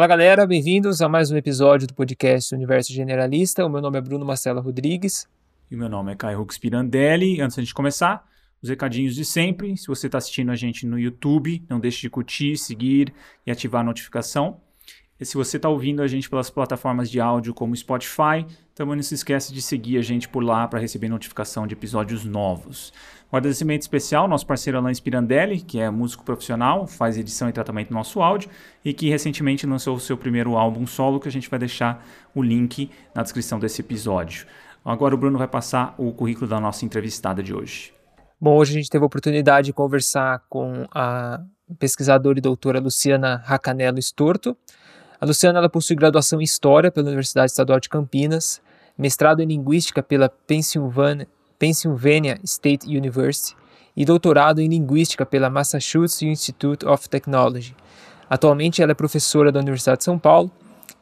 Fala galera, bem-vindos a mais um episódio do podcast Universo Generalista. O meu nome é Bruno Marcelo Rodrigues. E o meu nome é Caio Rux Pirandelli. Antes de começar, os recadinhos de sempre. Se você está assistindo a gente no YouTube, não deixe de curtir, seguir e ativar a notificação. E se você está ouvindo a gente pelas plataformas de áudio como Spotify, também não se esquece de seguir a gente por lá para receber notificação de episódios novos. Um agradecimento especial ao nosso parceiro Alain Spirandelli, que é músico profissional, faz edição e tratamento do nosso áudio e que recentemente lançou o seu primeiro álbum solo, que a gente vai deixar o link na descrição desse episódio. Agora o Bruno vai passar o currículo da nossa entrevistada de hoje. Bom, hoje a gente teve a oportunidade de conversar com a pesquisadora e doutora Luciana Racanello Estorto. A Luciana ela possui graduação em História pela Universidade Estadual de Campinas, mestrado em Linguística pela Pennsylvania, Pennsylvania State University e doutorado em Linguística pela Massachusetts Institute of Technology. Atualmente ela é professora da Universidade de São Paulo,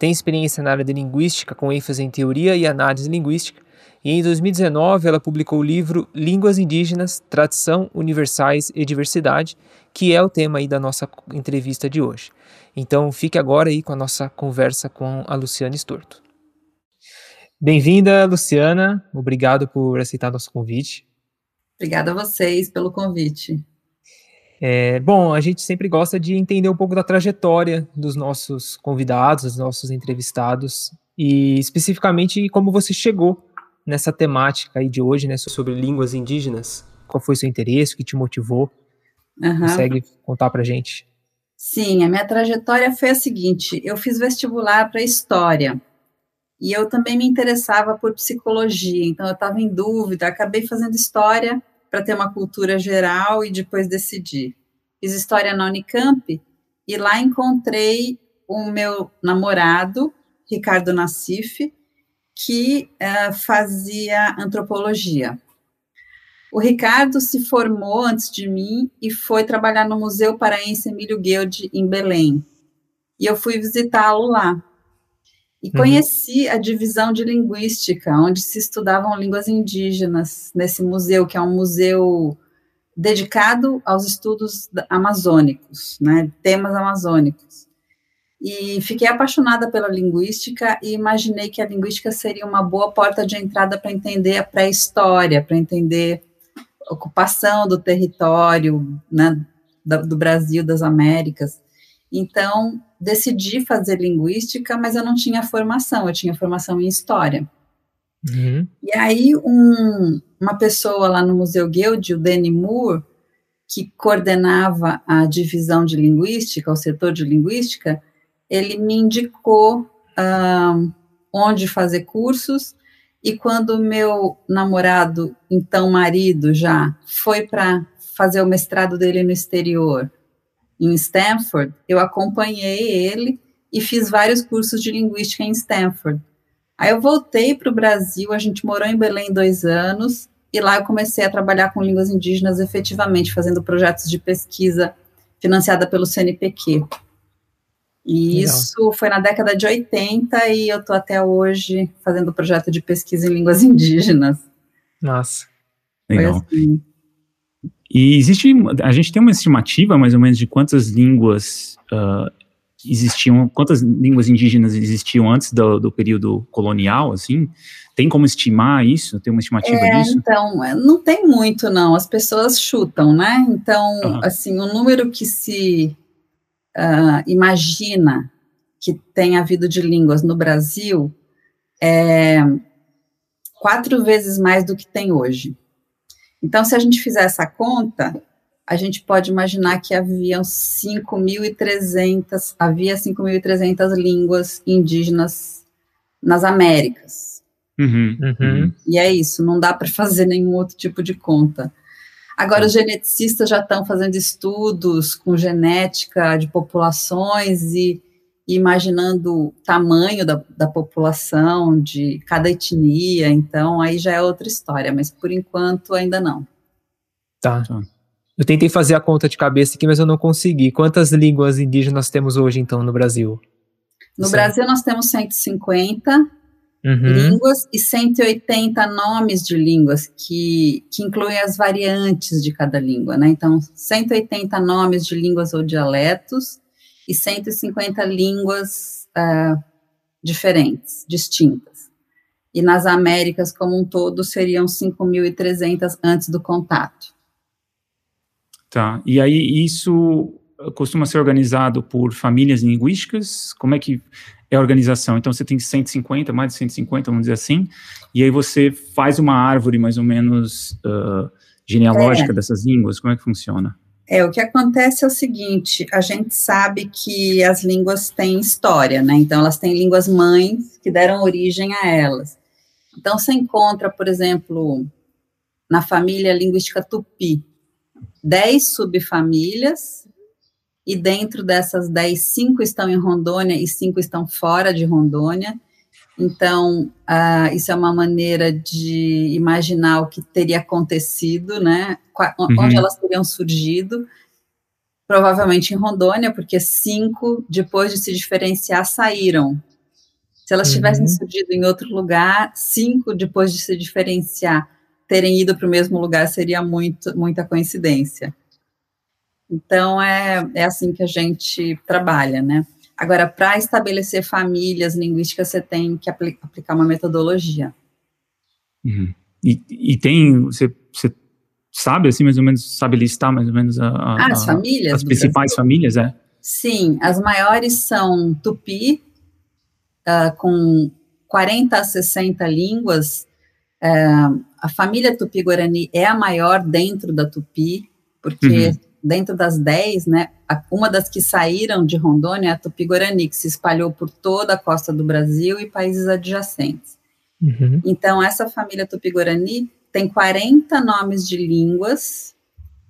tem experiência na área de Linguística com ênfase em Teoria e Análise Linguística e em 2019 ela publicou o livro Línguas Indígenas, Tradição, Universais e Diversidade, que é o tema aí da nossa entrevista de hoje. Então fique agora aí com a nossa conversa com a Luciana Estorto. Bem-vinda, Luciana. Obrigado por aceitar nosso convite. Obrigada a vocês pelo convite. É, bom, a gente sempre gosta de entender um pouco da trajetória dos nossos convidados, dos nossos entrevistados, e especificamente como você chegou nessa temática aí de hoje, né, sobre línguas indígenas. Qual foi o seu interesse, o que te motivou? Uhum. Consegue contar pra gente? Sim, a minha trajetória foi a seguinte: eu fiz vestibular para História e eu também me interessava por psicologia, então eu estava em dúvida, acabei fazendo História para ter uma cultura geral e depois decidi. Fiz História na Unicamp e lá encontrei o meu namorado, Ricardo Nassif, que uh, fazia antropologia. O Ricardo se formou antes de mim e foi trabalhar no Museu Paraense Emílio Guild, em Belém. E eu fui visitá-lo lá. E uhum. conheci a divisão de linguística, onde se estudavam línguas indígenas, nesse museu, que é um museu dedicado aos estudos amazônicos, né, temas amazônicos. E fiquei apaixonada pela linguística e imaginei que a linguística seria uma boa porta de entrada para entender a pré-história, para entender ocupação do território né, do Brasil, das Américas. Então, decidi fazer linguística, mas eu não tinha formação, eu tinha formação em história. Uhum. E aí, um, uma pessoa lá no Museu Guild, o Danny Moore, que coordenava a divisão de linguística, o setor de linguística, ele me indicou uh, onde fazer cursos e quando meu namorado, então marido já, foi para fazer o mestrado dele no exterior, em Stanford, eu acompanhei ele e fiz vários cursos de linguística em Stanford. Aí eu voltei para o Brasil, a gente morou em Belém dois anos, e lá eu comecei a trabalhar com línguas indígenas efetivamente, fazendo projetos de pesquisa financiada pelo CNPq. E Legal. isso foi na década de 80 e eu estou até hoje fazendo projeto de pesquisa em línguas indígenas. Nossa. Legal. Assim. E existe, a gente tem uma estimativa mais ou menos de quantas línguas uh, existiam, quantas línguas indígenas existiam antes do, do, período colonial, assim? Tem como estimar isso? Tem uma estimativa é, disso? Então, é, não tem muito, não. As pessoas chutam, né? Então, uhum. assim, o número que se uh, imagina que tem havido de línguas no Brasil é quatro vezes mais do que tem hoje. Então, se a gente fizer essa conta, a gente pode imaginar que haviam 5.300, havia 5.300 línguas indígenas nas Américas. Uhum, uhum. E é isso, não dá para fazer nenhum outro tipo de conta. Agora, os geneticistas já estão fazendo estudos com genética de populações e, e imaginando o tamanho da, da população, de cada etnia, então aí já é outra história, mas por enquanto ainda não. Tá. tá. Eu tentei fazer a conta de cabeça aqui, mas eu não consegui. Quantas línguas indígenas nós temos hoje, então, no Brasil? No Brasil, nós temos 150 uhum. línguas e 180 nomes de línguas, que, que incluem as variantes de cada língua, né? Então, 180 nomes de línguas ou dialetos e 150 línguas uh, diferentes, distintas. E nas Américas como um todo seriam 5.300 antes do contato. Tá. E aí isso costuma ser organizado por famílias linguísticas? Como é que é a organização? Então você tem 150, mais de 150, vamos dizer assim, e aí você faz uma árvore mais ou menos uh, genealógica é. dessas línguas? Como é que funciona? É, o que acontece é o seguinte, a gente sabe que as línguas têm história, né? Então elas têm línguas mães que deram origem a elas. Então você encontra, por exemplo, na família linguística tupi, 10 subfamílias, e dentro dessas 10, 5 estão em Rondônia e 5 estão fora de Rondônia. Então, uh, isso é uma maneira de imaginar o que teria acontecido, né? Uhum. Onde elas teriam surgido. Provavelmente em Rondônia, porque cinco, depois de se diferenciar, saíram. Se elas uhum. tivessem surgido em outro lugar, cinco, depois de se diferenciar, terem ido para o mesmo lugar, seria muito, muita coincidência. Então, é, é assim que a gente trabalha, né? Agora, para estabelecer famílias linguísticas, você tem que apl aplicar uma metodologia. Uhum. E, e, tem, você, você, sabe, assim, mais ou menos, sabe listar mais ou menos a, a, as famílias? As principais famílias, é? Sim, as maiores são Tupi, uh, com 40 a 60 línguas. Uh, a família Tupi-Guarani é a maior dentro da Tupi, porque uhum dentro das 10, né, uma das que saíram de Rondônia é a Tupi-Guarani, que se espalhou por toda a costa do Brasil e países adjacentes. Uhum. Então, essa família Tupi-Guarani tem 40 nomes de línguas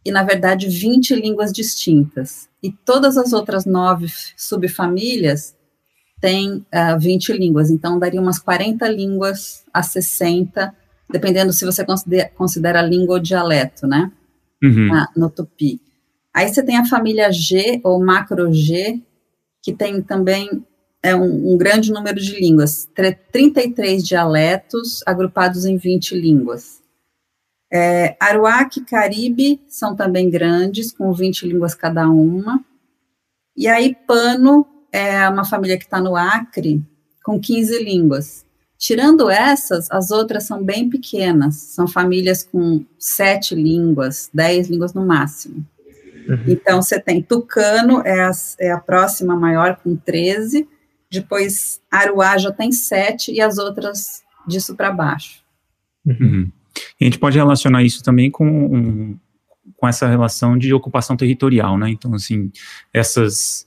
e, na verdade, 20 línguas distintas. E todas as outras nove subfamílias têm uh, ah, 20 línguas. Então, daria umas 40 línguas a 60, dependendo se você considera, considera língua ou dialeto, né? Uhum. Ah, no Tupi. Aí você tem a família G, ou macro G, que tem também é um, um, grande número de línguas, 33 dialetos agrupados em 20 línguas. É, Aruac e Caribe são também grandes, com 20 línguas cada uma. E aí Pano é uma família que está no Acre, com 15 línguas. Tirando essas, as outras são bem pequenas, são famílias com sete línguas, dez línguas no máximo. Uhum. Então, você tem Tucano, é a, é a próxima maior, com 13, depois Aruá já tem 7, e as outras disso para baixo. Uhum. E a gente pode relacionar isso também com, com essa relação de ocupação territorial, né? Então, assim, essas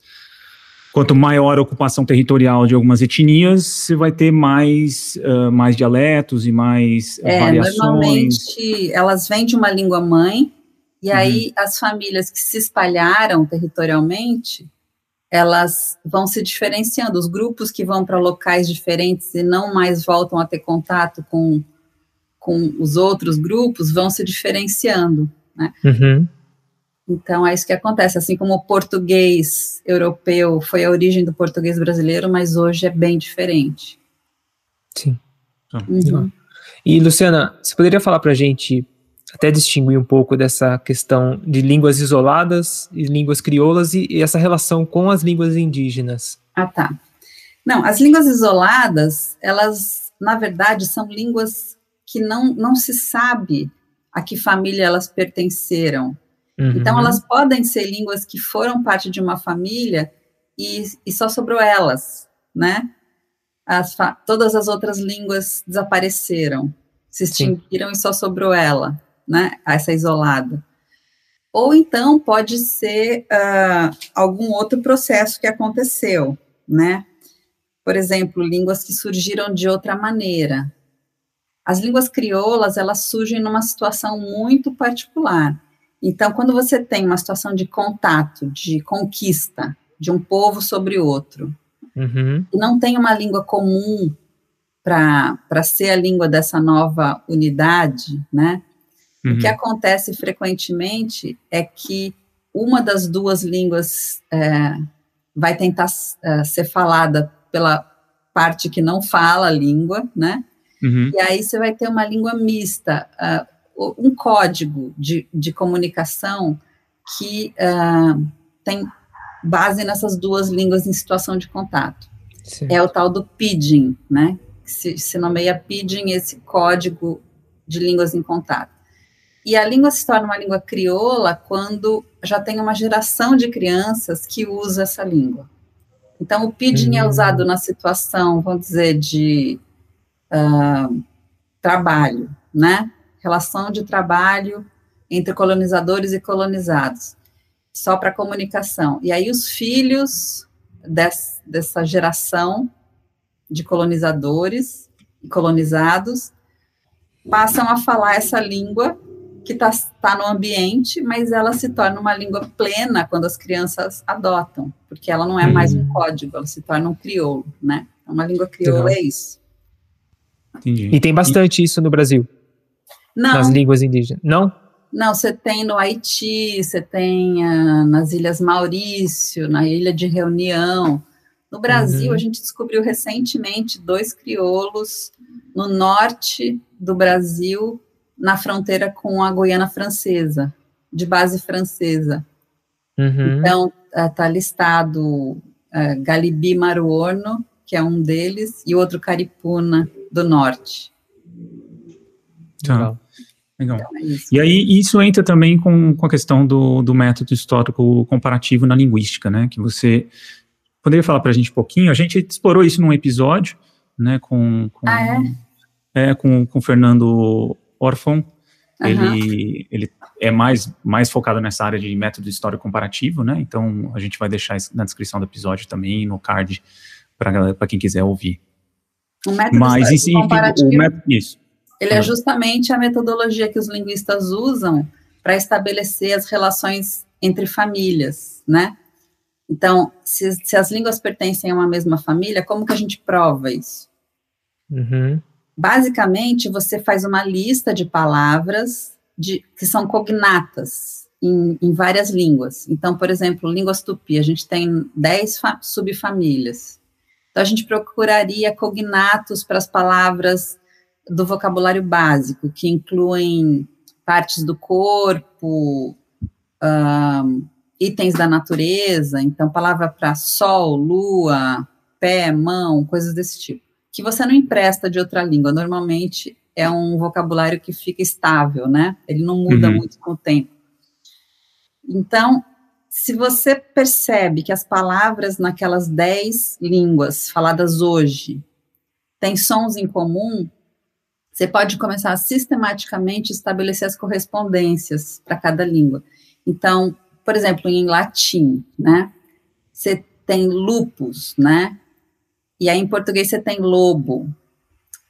quanto maior a ocupação territorial de algumas etnias, você vai ter mais, uh, mais dialetos e mais é, variações. Normalmente, elas vêm de uma língua mãe, e uhum. aí as famílias que se espalharam territorialmente, elas vão se diferenciando. Os grupos que vão para locais diferentes e não mais voltam a ter contato com, com os outros grupos vão se diferenciando, né? Uhum. Então, é isso que acontece. Assim como o português europeu foi a origem do português brasileiro, mas hoje é bem diferente. Sim. Uhum. E, Luciana, você poderia falar para a gente até distinguir um pouco dessa questão de línguas isoladas e línguas crioulas e, e, essa relação com as línguas indígenas. Ah, tá. Não, as línguas isoladas, elas, na verdade, são línguas que não, não se sabe a que família elas pertenceram. Uhum. Então, elas podem ser línguas que foram parte de uma família e, e só sobrou elas, né? As todas as outras línguas desapareceram, se extinguiram Sim. e só sobrou ela né, essa isolada. Ou então pode ser uh, algum outro processo que aconteceu, né? Por exemplo, línguas que surgiram de outra maneira. As línguas crioulas, elas surgem numa situação muito particular. Então, quando você tem uma situação de contato, de conquista de um povo sobre outro, uhum. e não tem uma língua comum para ser a língua dessa nova unidade, né? Uhum. O que uhum. acontece frequentemente é que uma das duas línguas é, vai tentar é, ser falada pela parte que não fala a língua, né? Uhum. E aí você vai ter uma língua mista, uh, um código de, de comunicação que uh, tem base nessas duas línguas em situação de contato. Sim. É o tal do pidgin, né? Se, se nomeia pidgin esse código de línguas em contato. E a língua se torna uma língua crioula quando já tem uma geração de crianças que usa essa língua. Então, o pidgin é uhum. usado na situação, vamos dizer, de uh, trabalho, né? Relação de trabalho entre colonizadores e colonizados, só para comunicação. E aí os filhos des, dessa geração de colonizadores e colonizados passam a falar essa língua que está tá no ambiente, mas ela se torna uma língua plena quando as crianças adotam, porque ela não é mais um uhum. código, ela se torna um crioulo, né? Uma língua crioula é isso. Entendi. E tem bastante e... isso no Brasil? Não. Nas línguas indígenas? Não? Não, você tem no Haiti, você tem uh, nas Ilhas Maurício, na Ilha de Reunião. No Brasil, uhum. a gente descobriu recentemente dois crioulos no norte do Brasil, na fronteira com a Guiana Francesa, de base francesa. Uhum. Então, está uh, listado uh, Galibi Maruorno, que é um deles, e outro Caripuna, do norte. Tá. Legal. Então, é e aí, isso entra também com, com a questão do, do método histórico comparativo na linguística, né? Que você poderia falar para a gente um pouquinho? A gente explorou isso num episódio, né? Com, com, ah, é? É, com, com Fernando Orfon. Uhum. Ele, ele é mais, mais focado nessa área de método histórico comparativo, né? Então, a gente vai deixar isso na descrição do episódio também, no card, para quem quiser ouvir. O método Mas, histórico comparativo... O método, isso ele é justamente a metodologia que os linguistas usam para estabelecer as relações entre famílias, né? Então, se, se, as línguas pertencem a uma mesma família, como que a gente prova isso? Uhum. Basicamente, você faz uma lista de palavras de, que são cognatas em, em, várias línguas. Então, por exemplo, línguas tupi, a gente tem 10 subfamílias. Então, a gente procuraria cognatos para as palavras do vocabulário básico, que incluem partes do corpo, um, itens da natureza, então palavra para sol, lua, pé, mão, coisas desse tipo, que você não empresta de outra língua. Normalmente é um vocabulário que fica estável, né? Ele não muda uhum. muito com o tempo. Então, se você percebe que as palavras naquelas dez línguas faladas hoje têm sons em comum, você pode começar a sistematicamente estabelecer as correspondências para cada língua. Então, por exemplo, em latim, né? Você tem lupus, né? E aí em português você tem lobo.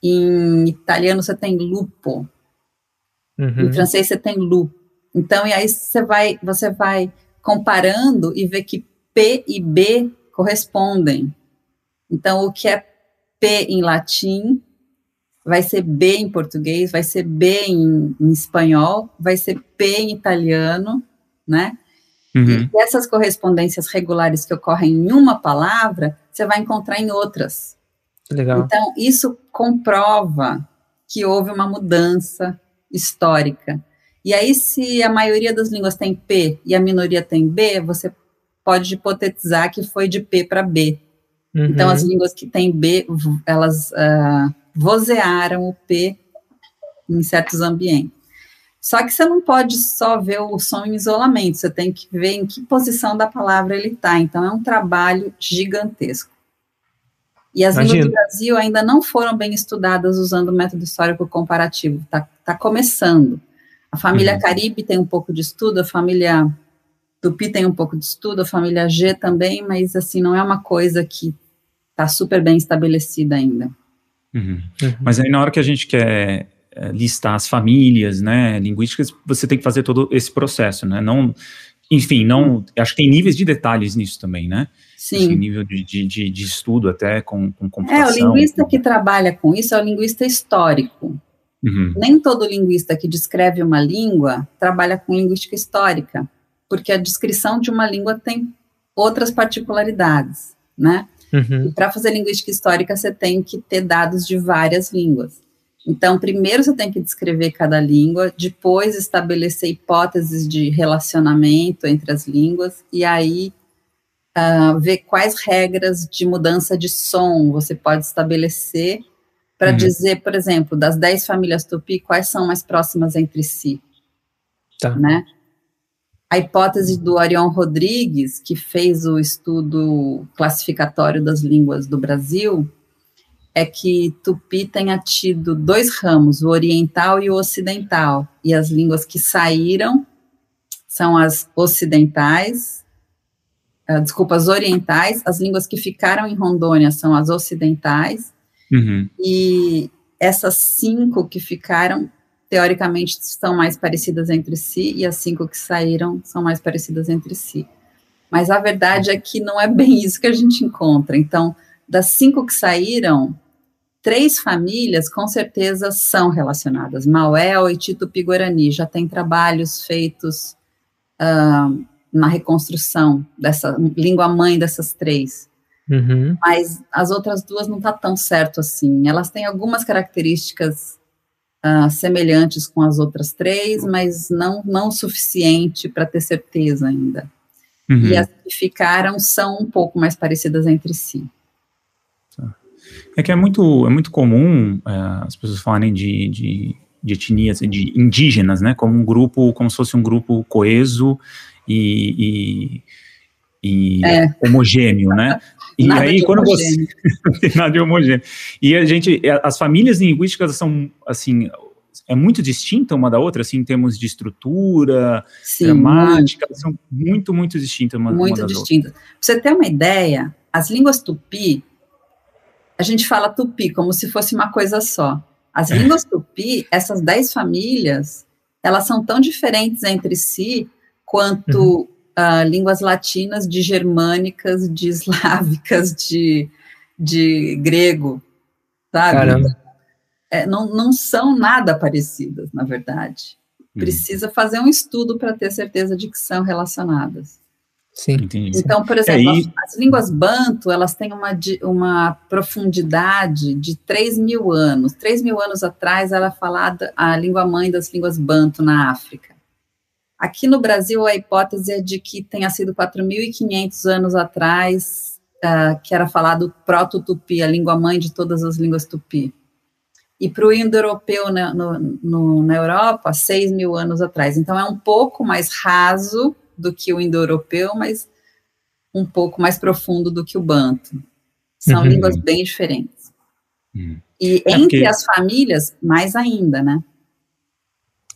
Em italiano você tem lupo. Uhum. Em francês você tem lu. Então, e aí você vai, você vai comparando e vê que P e B correspondem. Então, o que é P em latim vai ser B em português, vai ser B em, em espanhol, vai ser P em italiano, né? Uhum. E essas correspondências regulares que ocorrem em uma palavra, você vai encontrar em outras. Legal. Então, isso comprova que houve uma mudança histórica. E aí, se a maioria das línguas tem P e a minoria tem B, você pode hipotetizar que foi de P para B. Uhum. Então, as línguas que têm B, elas uh, vozearam o P em certos ambientes. Só que você não pode só ver o som em isolamento, você tem que ver em que posição da palavra ele está. Então, é um trabalho gigantesco. E as línguas do Brasil ainda não foram bem estudadas usando o método histórico comparativo, está tá começando. A família uhum. Caribe tem um pouco de estudo, a família Tupi tem um pouco de estudo, a família G também, mas assim, não é uma coisa que está super bem estabelecida ainda. Uhum. Uhum. Mas aí na hora que a gente quer listar as famílias, né, linguísticas, você tem que fazer todo esse processo, né, não, enfim, não, acho que tem níveis de detalhes nisso também, né? Sim. Nível de, de, de, estudo até com, com computação. É, o linguista que trabalha com isso é o linguista histórico. Uhum. Nem todo linguista que descreve uma língua trabalha com linguística histórica, porque a descrição de uma língua tem outras particularidades, né? Uhum. E para fazer linguística histórica, você tem que ter dados de várias línguas. Então, primeiro você tem que descrever cada língua, depois estabelecer hipóteses de relacionamento entre as línguas, e aí uh, ver quais regras de mudança de som você pode estabelecer para uhum. dizer, por exemplo, das 10 famílias tupi, quais são mais próximas entre si. Tá. Né? A hipótese do Arion Rodrigues, que fez o estudo classificatório das línguas do Brasil, é que Tupi tenha tido dois ramos, o oriental e o ocidental, e as línguas que saíram são as ocidentais, uh, desculpa, as orientais, as línguas que ficaram em Rondônia são as ocidentais, uhum. e essas cinco que ficaram, teoricamente, são mais parecidas entre si, e as cinco que saíram são mais parecidas entre si. Mas a verdade é que não é bem isso que a gente encontra. Então, das cinco que saíram, três famílias com certeza são relacionadas. Mauel e Tito Piguarani já têm trabalhos feitos uh, na reconstrução dessa língua mãe dessas três. Uhum. Mas as outras duas não está tão certo assim. Elas têm algumas características uh, semelhantes com as outras três, mas não não o suficiente para ter certeza ainda. Uhum. E as que ficaram são um pouco mais parecidas entre si. É que é muito, é muito comum é, as pessoas falarem de, de, de etnias, de indígenas, né, como um grupo, como se fosse um grupo coeso e, e, e é. homogêneo, né? E nada aí, quando homogêneo. você. nada de homogêneo. E a gente, as famílias linguísticas são, assim, é muito distinta uma da outra, assim, em termos de estrutura, Sim, gramática, muito. são muito, muito distintas uma, muito uma das distintas. Para você ter uma ideia, as línguas tupi, a gente fala tupi como se fosse uma coisa só. As línguas tupi, essas dez famílias, elas são tão diferentes entre si quanto uhum. uh, línguas latinas, de germânicas, de eslávicas, de, de grego, sabe? Caramba. É, não, não são nada parecidas, na verdade. Uhum. Precisa fazer um estudo para ter certeza de que são relacionadas. Sim. Entendi. Então, por exemplo, é, e... as línguas banto, elas têm uma, uma profundidade de 3 mil anos. 3 mil anos atrás era falada a língua mãe das línguas banto na África. Aqui no Brasil, a hipótese é de que tenha sido 4.500 anos atrás uh, que era falado proto-tupi, a língua mãe de todas as línguas tupi. E para o indo-europeu na, no, no, na Europa, 6 mil anos atrás. Então, é um pouco mais raso do que o indo-europeu, mas um pouco mais profundo do que o banto. São uhum. línguas bem diferentes. Uhum. E é entre porque... as famílias, mais ainda, né?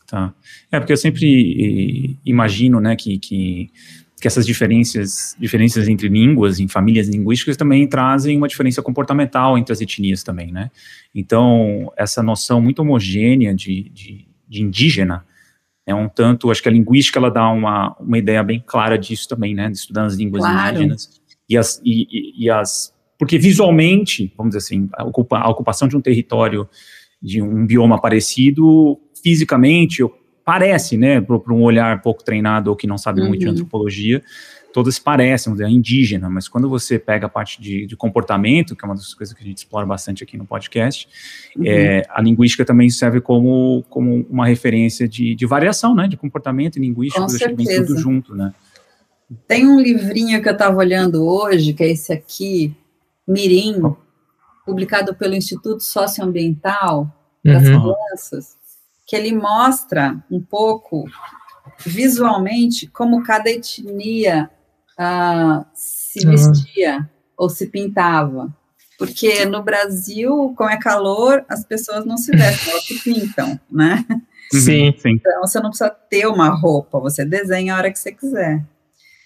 Tá. É porque eu sempre imagino, né, que, que, que essas diferenças, diferenças entre línguas, em famílias linguísticas, também trazem uma diferença comportamental entre as etnias também, né? Então, essa noção muito homogênea de, de, de indígena, é um tanto, acho que a linguística ela dá uma, uma ideia bem clara disso também, né, de estudar as línguas claro. indígenas e as, e, e, as, porque visualmente, vamos dizer assim, a, ocupa, a ocupação de um território de um bioma parecido, fisicamente, parece, né, para um olhar pouco treinado ou que não sabe uhum. muito de uhum. antropologia, todas parecem, dizer, indígena, mas quando você pega a parte de, de, comportamento, que é uma das coisas que a gente explora bastante aqui no podcast, uhum. é, a linguística também serve como, como uma referência de, de variação, né, de comportamento e linguística, Com certeza. tudo junto, né. Tem um livrinho que eu estava olhando hoje, que é esse aqui, Mirim, oh. publicado pelo Instituto Socioambiental das uhum. Crianças, que ele mostra um pouco visualmente como cada etnia uh, se vestia uhum. ou se pintava. Porque no Brasil, como é calor, as pessoas não se vestem, elas se pintam, né? Uhum. Sim, sim. Então você não precisa ter uma roupa, você desenha a hora que você quiser.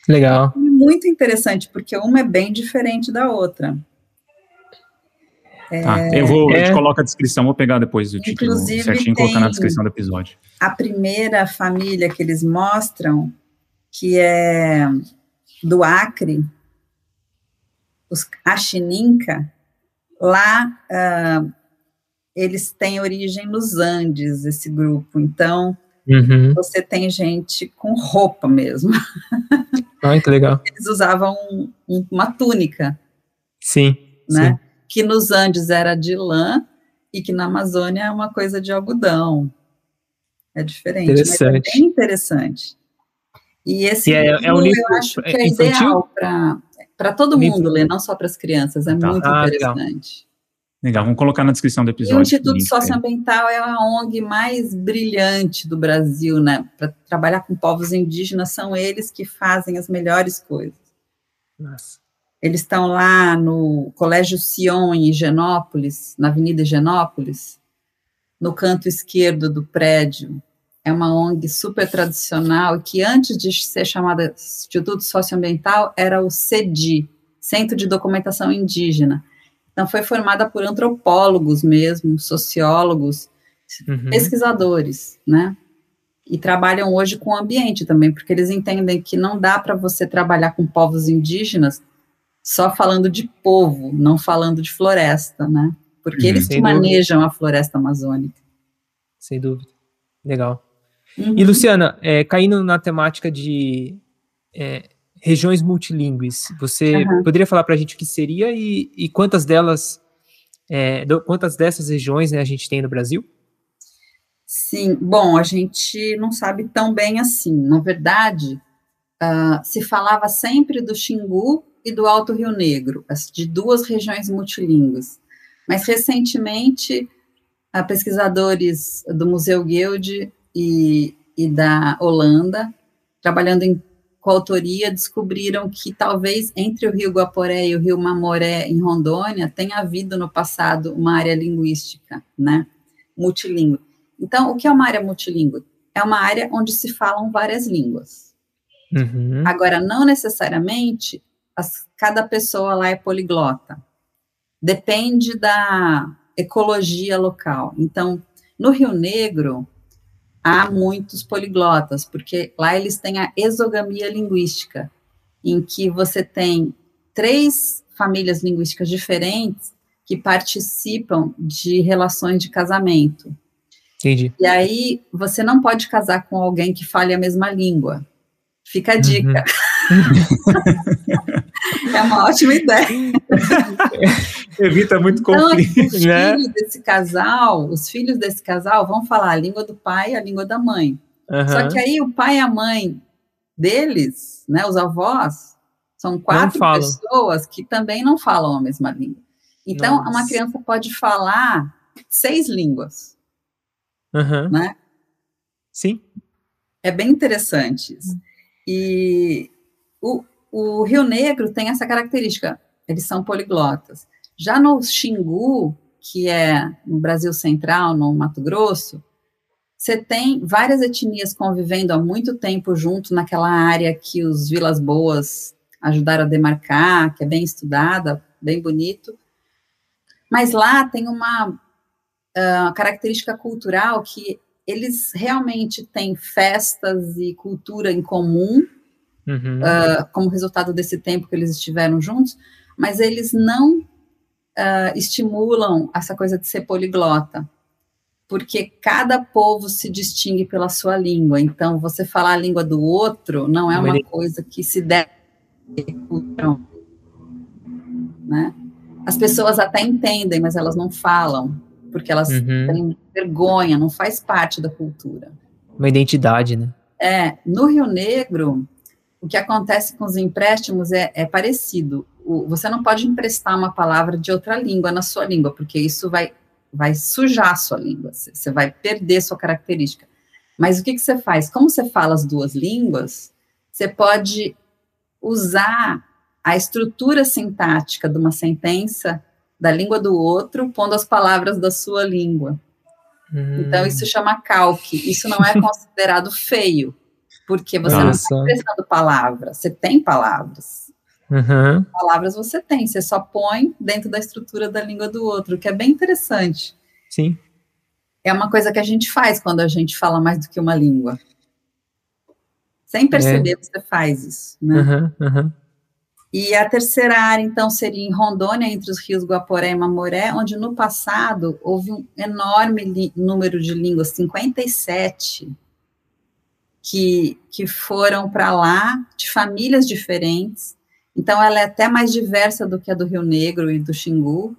Legal. É muito interessante, porque uma é bem diferente da outra. Tá, eu vou, é, eu te coloco a descrição, vou pegar depois o título certinho e colocar na descrição do episódio. A primeira família que eles mostram, que é do Acre, os Achininca, lá uh, eles têm origem nos Andes, esse grupo. Então, uhum. você tem gente com roupa mesmo. Ai, que legal. Eles usavam um, uma túnica. Sim. Né? Sim. Que nos Andes era de lã e que na Amazônia é uma coisa de algodão. É diferente. Interessante. Mas é bem interessante. E esse e é, é um livro eu acho que é, é ideal para. todo mundo ler, não só para as crianças. É tá. muito ah, interessante. Legal. legal. vamos colocar na descrição do episódio. E o Instituto Socioambiental é a ONG mais brilhante do Brasil, né? Para trabalhar com povos indígenas, são eles que fazem as melhores coisas. Nossa. Eles estão lá no Colégio Sion, em Higienópolis, na Avenida Higienópolis, no canto esquerdo do prédio. É uma ONG super tradicional que antes de ser chamada Instituto Socioambiental era o CEDI, Centro de Documentação Indígena. Então foi formada por antropólogos mesmo, sociólogos, uhum. pesquisadores, né? E trabalham hoje com o ambiente também, porque eles entendem que não dá para você trabalhar com povos indígenas só falando de povo, não falando de floresta, né? Porque uhum, eles que manejam a floresta amazônica. Sem dúvida. Legal. Uhum. E, Luciana, é, caindo na temática de é, regiões multilingües, você uhum. poderia falar para a gente o que seria e, e quantas delas, é, do, quantas dessas regiões né, a gente tem no Brasil? Sim, bom, a gente não sabe tão bem assim. Na verdade, uh, se falava sempre do Xingu e do Alto Rio Negro, de duas regiões multilingües. Mas recentemente, pesquisadores do Museu Guild e, e da Holanda, trabalhando em coautoria, descobriram que talvez entre o Rio Guaporé e o Rio Mamoré, em Rondônia, tenha havido no passado uma área linguística, né, multilingüe. Então, o que é uma área multilingüe? É uma área onde se falam várias línguas. Uhum. Agora, não necessariamente as, cada pessoa lá é poliglota. Depende da ecologia local. Então, no Rio Negro, há muitos poliglotas, porque lá eles têm a exogamia linguística, em que você tem três famílias linguísticas diferentes que participam de relações de casamento. Entendi. E aí você não pode casar com alguém que fale a mesma língua. Fica a dica. Uhum. é uma ótima ideia. Evita muito então, conflito. Então, os né? filhos desse casal, os filhos desse casal vão falar a língua do pai e a língua da mãe. Uhum. Só que aí o pai e a mãe deles, né, os avós, são quatro pessoas que também não falam a mesma língua. Então, Nossa. uma criança pode falar seis línguas. Uhum. Né? Sim. É bem interessante isso. E o, o Rio Negro tem essa característica, eles são poliglotas. Já no Xingu, que é no Brasil Central, no Mato Grosso, você tem várias etnias convivendo há muito tempo junto naquela área que os Vilas Boas ajudaram a demarcar, que é bem estudada, bem bonito. Mas lá tem uma uh, característica cultural que eles realmente têm festas e cultura em comum, uhum. uh, como resultado desse tempo que eles estiveram juntos, mas eles não uh, estimulam essa coisa de ser poliglota, porque cada povo se distingue pela sua língua. Então, você falar a língua do outro não é uma coisa que se deve. Né? As pessoas até entendem, mas elas não falam porque elas uhum. têm vergonha, não faz parte da cultura. Uma identidade, né? É, no Rio Negro, o que acontece com os empréstimos é, é parecido. O, você não pode emprestar uma palavra de outra língua na sua língua, porque isso vai, vai sujar a sua língua, você, vai perder sua característica. Mas o que, que você faz? Como você fala as duas línguas, você pode usar a estrutura sintática de uma sentença da língua do outro, pondo as palavras da sua língua. Hum. Então, isso chama calque. Isso não é considerado feio, porque você Nossa. não está expressando palavras, você tem palavras. Uhum. Palavras você tem, você só põe dentro da estrutura da língua do outro, que é bem interessante. Sim. É uma coisa que a gente faz quando a gente fala mais do que uma língua. Sem perceber, é. você faz isso, né? Uhum, uhum. E a terceira área, então, seria em Rondônia, entre os rios Guaporé e Mamoré, onde no passado houve um enorme número de línguas, 57, que, que foram para lá, de famílias diferentes. Então, ela é até mais diversa do que a do Rio Negro e do Xingu,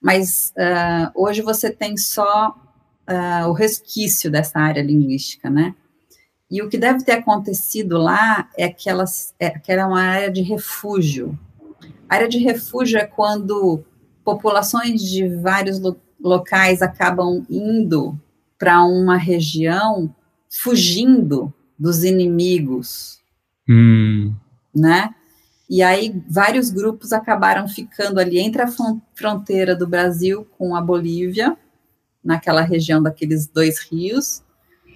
mas uh, hoje você tem só uh, o resquício dessa área linguística, né? E o que deve ter acontecido lá é que, elas, é que era uma área de refúgio. Área de refúgio é quando populações de vários lo locais acabam indo para uma região fugindo dos inimigos, hum. né? E aí vários grupos acabaram ficando ali entre a fronteira do Brasil com a Bolívia, naquela região daqueles dois rios,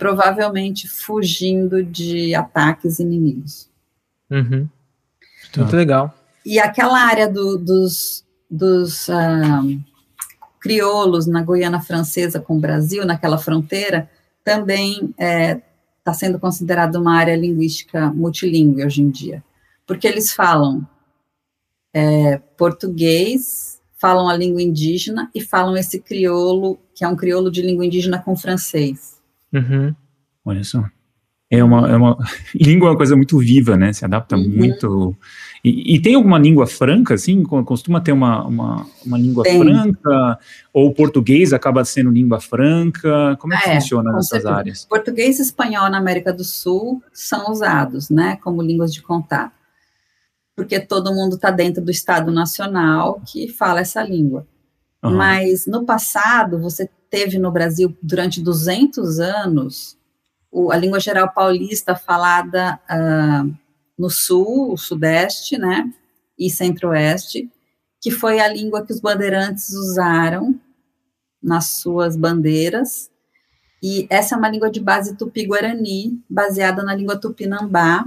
provavelmente fugindo de ataques inimigos. Uhum. Tá. Muito legal. E aquela área do, dos, dos uh, crioulos na Guiana Francesa com o Brasil, naquela fronteira, também está é, tá sendo considerada uma área linguística multilingüe hoje em dia porque eles falam é, português, falam a língua indígena e falam esse crioulo, que é um crioulo de língua indígena com francês. Uhum. Olha só. É uma, é uma língua é uma coisa muito viva, né? Se adapta uhum. muito. E, e, tem alguma língua franca, assim? Costuma ter uma, uma, uma língua tem. franca? Ou português acaba sendo língua franca? Como é que é, funciona nessas certeza. áreas? Português e espanhol na América do Sul são usados, né? Como línguas de contato porque todo mundo está dentro do Estado Nacional que fala essa língua. Uhum. Mas no passado, você teve no Brasil, durante 200 anos, o, a língua geral paulista falada uh, no sul, sudeste, né, e centro-oeste, que foi a língua que os bandeirantes usaram nas suas bandeiras, e essa é uma língua de base tupi-guarani, baseada na língua tupinambá,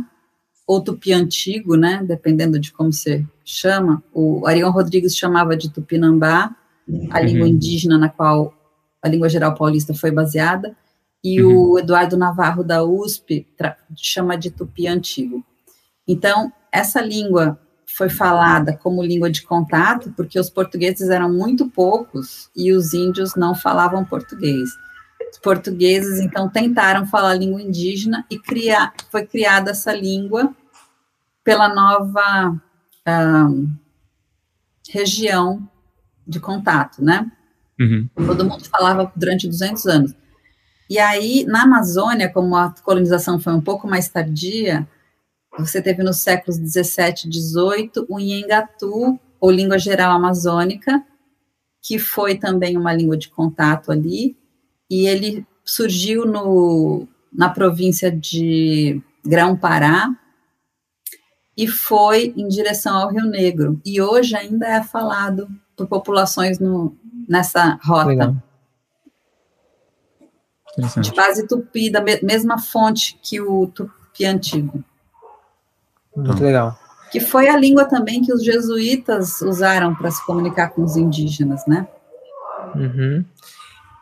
ou tupi antigo, né, dependendo de como você chama, o Arião Rodrigues chamava de tupinambá, a uhum. língua indígena na qual a língua geral paulista foi baseada, e uhum. o Eduardo Navarro da USP chama de tupi antigo. Então, essa língua foi falada como língua de contato porque os portugueses eram muito poucos e os índios não falavam português. Os portugueses, então, tentaram falar língua indígena e criar, foi criada essa língua pela nova um, região de contato, né? Uhum. Todo mundo falava durante 200 anos. E aí, na Amazônia, como a colonização foi um pouco mais tardia, você teve nos séculos 17 e 18 o Nhengatu, ou língua geral amazônica, que foi também uma língua de contato ali, e ele surgiu no, na província de Grão-Pará e foi em direção ao Rio Negro. E hoje ainda é falado por populações no, nessa rota. Legal. De base tupi, da mesma fonte que o tupi antigo. Muito legal. Que foi a língua também que os jesuítas usaram para se comunicar com os indígenas, né? Uhum.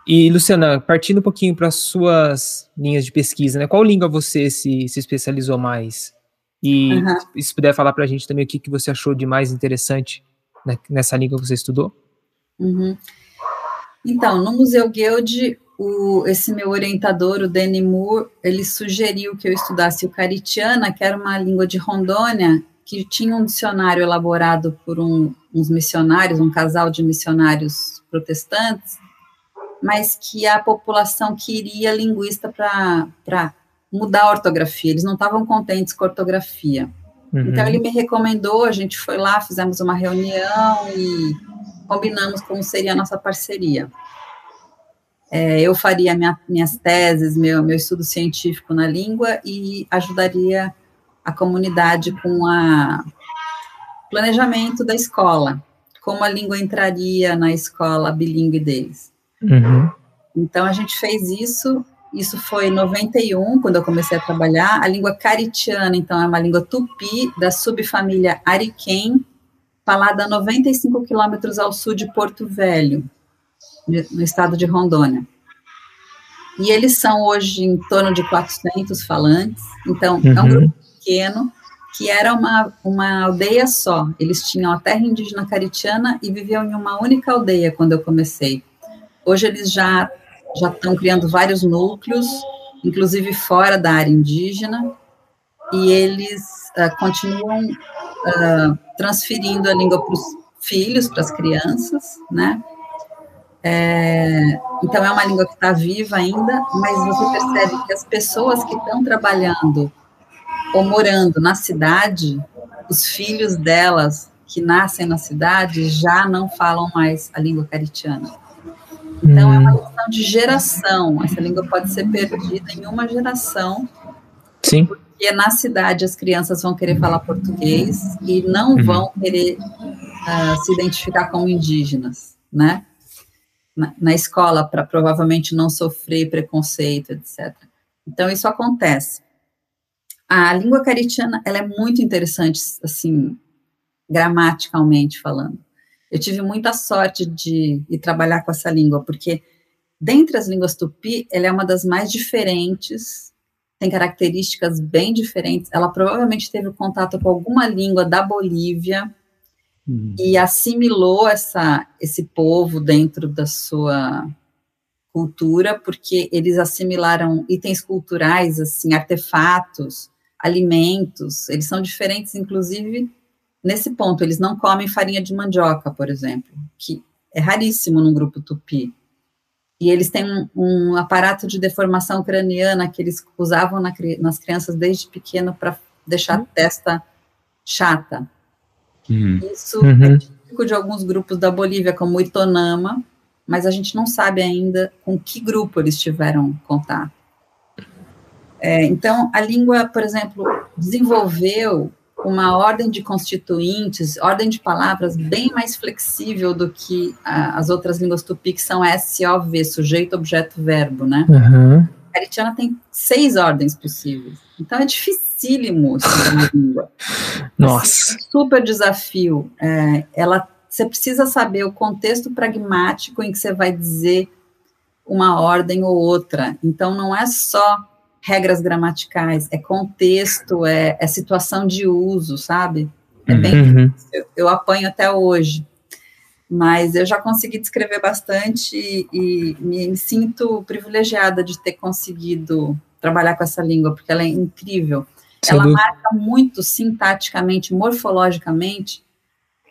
E, Luciana, partindo um pouquinho para suas linhas de pesquisa, né? Qual língua você se, se especializou mais? E uhum. se puder falar para a gente também o que, que você achou de mais interessante nessa língua que você estudou? Uhum. Então, no Museu Guild, o, esse meu orientador, o Danny Moore, ele sugeriu que eu estudasse o Caritiana, que era uma língua de Rondônia, que tinha um dicionário elaborado por um, uns missionários, um casal de missionários protestantes, mas que a população queria linguista para mudar a ortografia, eles não estavam contentes com a ortografia. Uhum. Então, ele me recomendou, a gente foi lá, fizemos uma reunião e combinamos como seria a nossa parceria. É, eu faria minha, minhas teses, meu, meu estudo científico na língua e ajudaria a comunidade com o planejamento da escola, como a língua entraria na escola bilíngue deles. Uhum. Então a gente fez isso. Isso foi em 91, quando eu comecei a trabalhar. A língua caritiana, então, é uma língua tupi da subfamília Ariquém, falada a 95 quilômetros ao sul de Porto Velho, no estado de Rondônia. E eles são hoje em torno de 400 falantes, então uhum. é um uhum. grupo pequeno, que era uma, uma aldeia só. Eles tinham a terra indígena caritiana e viviam em uma única aldeia quando eu comecei. Hoje eles já já estão criando vários núcleos, inclusive fora da área indígena, e eles uh, continuam uh, transferindo a língua para os filhos, para as crianças, né? É, então é uma língua que está viva ainda, mas você percebe que as pessoas que estão trabalhando ou morando na cidade, os filhos delas que nascem na cidade já não falam mais a língua caritiana. Então, é uma hum. questão de geração. Essa língua pode ser perdida em uma geração. Sim. Porque na cidade as crianças vão querer falar português e não uhum. vão querer uh, se identificar como indígenas, né? Na, na escola, para provavelmente não sofrer preconceito, etc. Então, isso acontece. A língua caritiana, ela é muito interessante, assim, gramaticalmente falando. Eu tive muita sorte de, de trabalhar com essa língua, porque dentre as línguas tupi, ela é uma das mais diferentes, tem características bem diferentes. Ela provavelmente teve contato com alguma língua da Bolívia uhum. e assimilou essa, esse povo dentro da sua cultura, porque eles assimilaram itens culturais, assim, artefatos, alimentos, eles são diferentes, inclusive, nesse ponto, eles não comem farinha de mandioca, por exemplo, que é raríssimo no grupo tupi. E eles têm um, um aparato de deformação craniana que eles usavam na, nas crianças desde pequeno para deixar a uhum. testa chata. Uhum. Isso uhum. é típico de alguns grupos da Bolívia, como o Itonama, mas a gente não sabe ainda com que grupo eles tiveram contato. É, então, a língua, por exemplo, desenvolveu uma ordem de constituintes, ordem de palavras bem mais flexível do que a, as outras línguas tupi, que são SOV, sujeito, objeto, verbo, né? Uhum. A caritiana tem seis ordens possíveis. Então é dificílimo estudar língua. Nossa. Assim, super desafio. É, ela, você precisa saber o contexto pragmático em que você vai dizer uma ordem ou outra. Então não é só regras gramaticais, é contexto, é, é situação de uso, sabe? É bem. Uhum. Eu, eu, apanho até hoje. Mas eu já consegui descrever bastante e, e me, me, sinto privilegiada de ter conseguido trabalhar com essa língua, porque ela é incrível. Sem ela dúvida. marca muito sintaticamente, morfologicamente,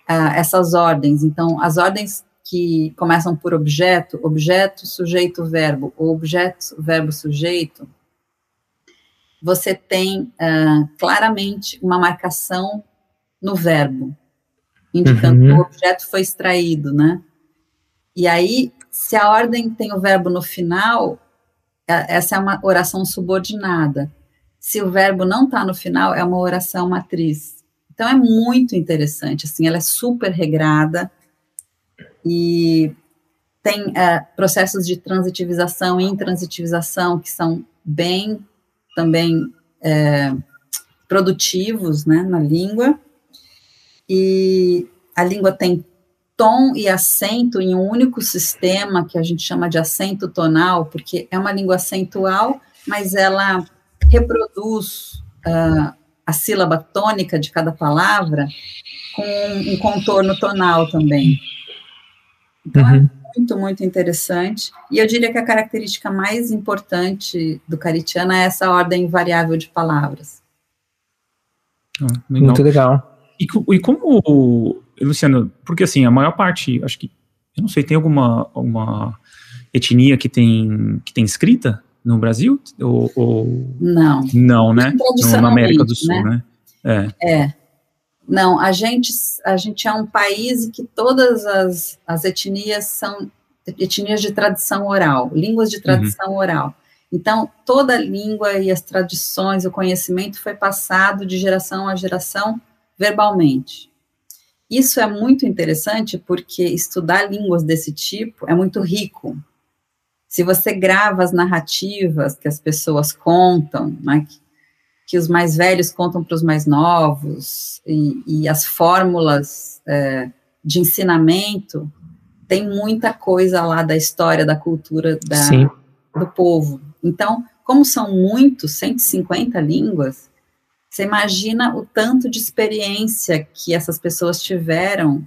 uh, essas ordens. Então, as ordens que começam por objeto, objeto, sujeito, verbo, ou objeto, verbo, sujeito, você tem uh, claramente uma marcação no verbo, indicando uhum. que o objeto foi extraído, né? E aí, se a ordem tem o verbo no final, é, essa é uma oração subordinada. Se o verbo não está no final, é uma oração matriz. Então é muito interessante, assim, ela é super regrada e tem uh, processos de transitivização e intransitivização que são bem também é, produtivos né, na língua, e a língua tem tom e acento em um único sistema que a gente chama de acento tonal, porque é uma língua acentual, mas ela reproduz uh, a sílaba tônica de cada palavra com um contorno tonal também. Então, uhum. Muito, muito interessante. E eu diria que a característica mais importante do caritiano é essa ordem variável de palavras. Ah, legal. Muito legal. E, e, como, Luciano, porque assim, a maior parte, acho que, eu não sei, tem alguma uma etnia que tem, que tem escrita no Brasil? Ou, ou... Não. Não, né? Na América do Sul, né? né? É. é. Não, a gente, a gente é um país que todas as, as etnias são etnias de tradição oral, línguas de tradição uhum. oral. Então, toda a língua e as tradições, o conhecimento foi passado de geração a geração verbalmente. Isso é muito interessante porque estudar línguas desse tipo é muito rico. Se você grava as narrativas que as pessoas contam, né, que os mais velhos contam para os mais novos, e, e as fórmulas é, de ensinamento, tem muita coisa lá da história, da cultura da, do povo. Então, como são muitos, 150 línguas, você imagina o tanto de experiência que essas pessoas tiveram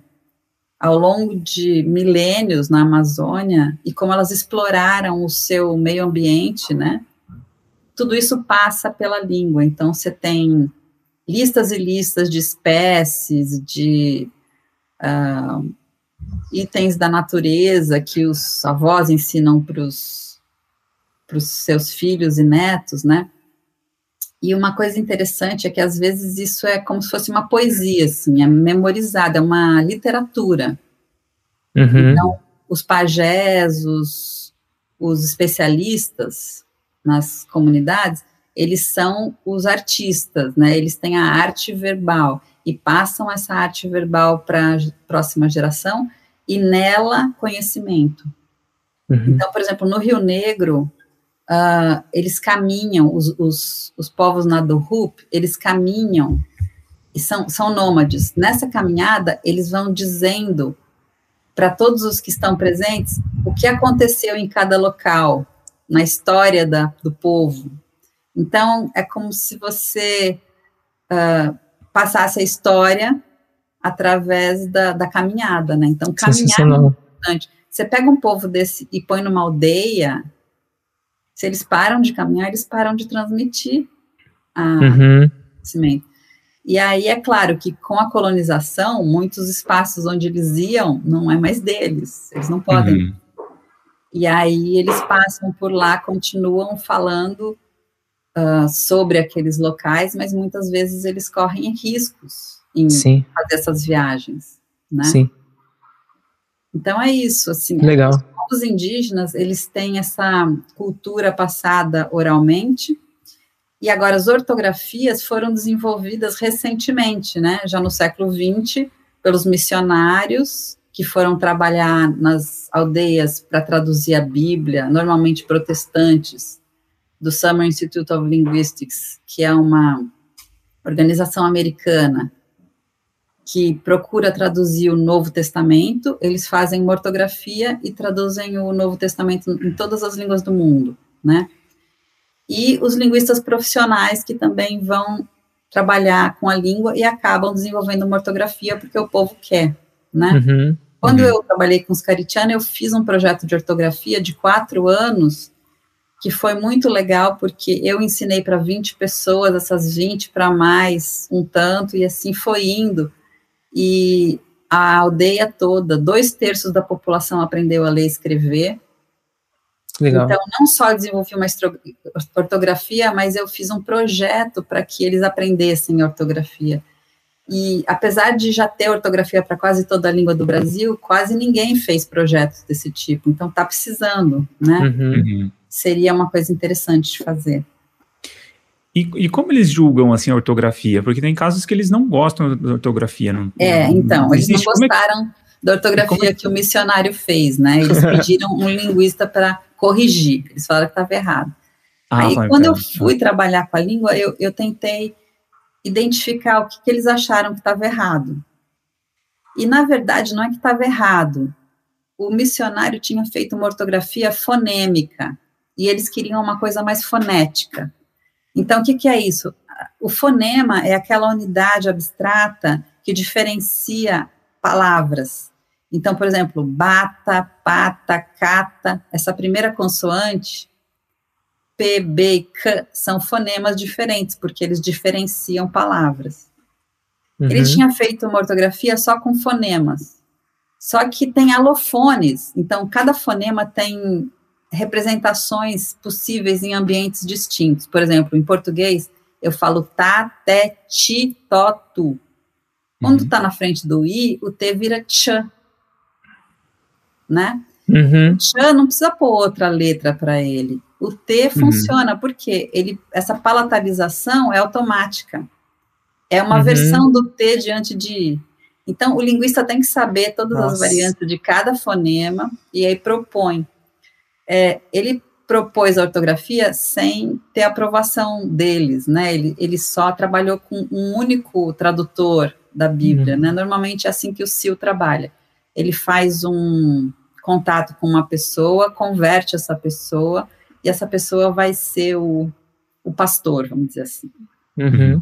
ao longo de milênios na Amazônia e como elas exploraram o seu meio ambiente, né? Tudo isso passa pela língua. Então, você tem listas e listas de espécies, de uh, itens da natureza que os avós ensinam para os seus filhos e netos, né? E uma coisa interessante é que às vezes isso é como se fosse uma poesia, assim, é memorizada, é uma literatura. Uhum. Então, os pajés, os, os especialistas nas comunidades, eles são os artistas, né? Eles têm a arte verbal e passam essa arte verbal para a próxima geração e nela conhecimento. Uhum. Então, por exemplo, no Rio Negro, uh, eles caminham, os, os, os povos Nadohup, eles caminham e são, são nômades. Nessa caminhada, eles vão dizendo para todos os que estão presentes o que aconteceu em cada local, na história da, do povo. Então, é como se você uh, passasse a história através da, da caminhada, né? Então, caminhar é importante. Você pega um povo desse e põe numa aldeia, se eles param de caminhar, eles param de transmitir a uhum. conhecimento. E aí é claro que com a colonização, muitos espaços onde eles iam não é mais deles, eles não podem. Uhum. E aí eles passam por lá, continuam falando uh, sobre aqueles locais, mas muitas vezes eles correm riscos em Sim. fazer essas viagens, né? Sim. Então é isso, assim. Legal povos indígenas, eles têm essa cultura passada oralmente, e agora as ortografias foram desenvolvidas recentemente, né, já no século XX, pelos missionários que foram trabalhar nas aldeias para traduzir a Bíblia, normalmente protestantes, do Summer Institute of Linguistics, que é uma organização americana que procura traduzir o Novo Testamento, eles fazem uma ortografia e traduzem o Novo Testamento em todas as línguas do mundo, né? E os linguistas profissionais que também vão trabalhar com a língua e acabam desenvolvendo uma ortografia porque o povo quer, né? Uhum, Quando uhum. eu trabalhei com os Caritiana, eu fiz um projeto de ortografia de quatro anos que foi muito legal porque eu ensinei para 20 pessoas, essas 20 para mais um tanto, e assim foi indo e a aldeia toda, dois terços da população aprendeu a ler e escrever. Legal. Então, não só desenvolvi uma ortografia, mas eu fiz um projeto para que eles aprendessem ortografia. E apesar de já ter ortografia para quase toda a língua do Brasil, quase ninguém fez projetos desse tipo. Então, está precisando, né? Uhum. uhum. Seria uma coisa interessante de fazer. E, e, como eles julgam assim a ortografia? Porque tem casos que eles não gostam da ortografia. Não, é, então, eles não gostaram é da ortografia é que... que o missionário fez, né? Eles pediram um linguista para corrigir. Eles falaram que estava errado. Ah, Aí, quando eu fui trabalhar com a língua, eu, eu tentei identificar o que, que eles acharam que estava errado. E, na verdade, não é que estava errado. O missionário tinha feito uma ortografia fonêmica, e eles queriam uma coisa mais fonética. Então, o que, que é isso? O fonema é aquela unidade abstrata que diferencia palavras. Então, por exemplo, bata, pata, cata, essa primeira consoante, P, B e K, são fonemas diferentes, porque eles diferenciam palavras. Uhum. Ele tinha feito uma ortografia só com fonemas. Só que tem alofones, então cada fonema tem representações possíveis em ambientes distintos. Por exemplo, em português, eu falo tá, te, ti, to, tu. Quando está uhum. na frente do i, o t vira ch, né? Uhum. Ch não precisa pôr outra letra para ele. O t uhum. funciona porque ele, essa palatalização é automática. É uma uhum. versão do t diante de i. Então, o linguista tem que saber todas Nossa. as variantes de cada fonema e aí propõe é, ele propôs a ortografia sem ter aprovação deles, né? Ele, ele só trabalhou com um único tradutor da Bíblia, uhum. né? Normalmente é assim que o CIL trabalha. Ele faz um contato com uma pessoa, converte essa pessoa, e essa pessoa vai ser o, o pastor, vamos dizer assim. Uhum.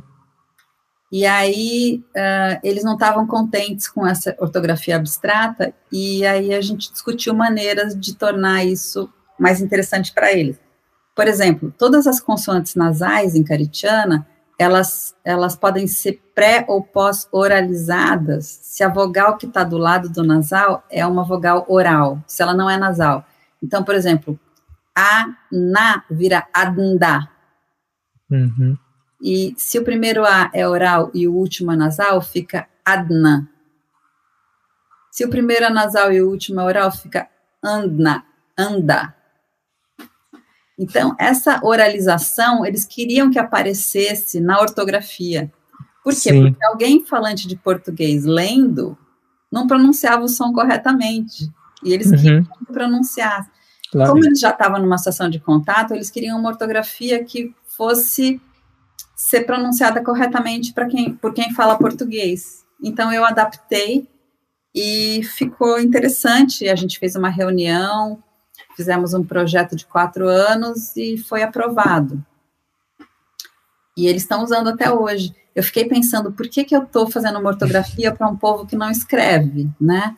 E aí uh, eles não estavam contentes com essa ortografia abstrata, e aí a gente discutiu maneiras de tornar isso mais interessante para eles. Por exemplo, todas as consoantes nasais em caritiana, elas, elas podem ser pré ou pós-oralizadas se a vogal que está do lado do nasal é uma vogal oral, se ela não é nasal. Então, por exemplo, a, na vira adndá. Uhum. E se o primeiro A é oral e o último é nasal, fica adna. Se o primeiro é nasal e o último é oral, fica andna, anda. Então, essa oralização, eles queriam que aparecesse na ortografia. Por quê? Sim. Porque alguém falante de português lendo não pronunciava o som corretamente. E eles uhum. queriam pronunciar. Claro. Como eles já estavam numa situação de contato, eles queriam uma ortografia que fosse ser pronunciada corretamente para quem, por quem fala português. Então eu adaptei e ficou interessante. A gente fez uma reunião, fizemos um projeto de quatro anos e foi aprovado. E eles estão usando até hoje. Eu fiquei pensando, por que, que eu estou fazendo uma ortografia para um povo que não escreve, né?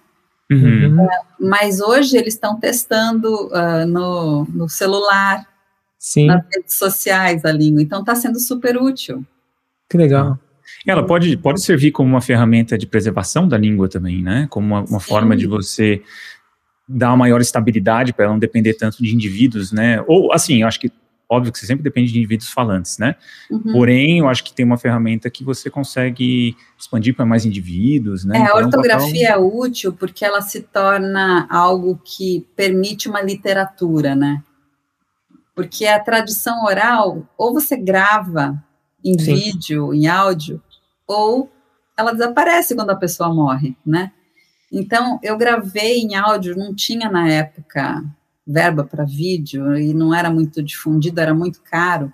Uhum. Uh, mas hoje eles estão testando uh, no, no celular, Sim. nas redes sociais a língua, então está sendo super útil. Que legal. Ela pode, pode servir como uma ferramenta de preservação da língua também, né? Como uma, uma forma de você dar uma maior estabilidade para ela não depender tanto de indivíduos, né? Ou, assim, eu acho que Óbvio que você sempre depende de indivíduos falantes, né? Uhum. Porém, eu acho que tem uma ferramenta que você consegue expandir para mais indivíduos, né? É, então, a ortografia papel... é útil porque ela se torna algo que permite uma literatura, né? Porque a tradição oral, ou você grava em Sim. vídeo, em áudio, ou ela desaparece quando a pessoa morre, né? Então, eu gravei em áudio, não tinha na época verba para vídeo e não era muito difundido, era muito caro.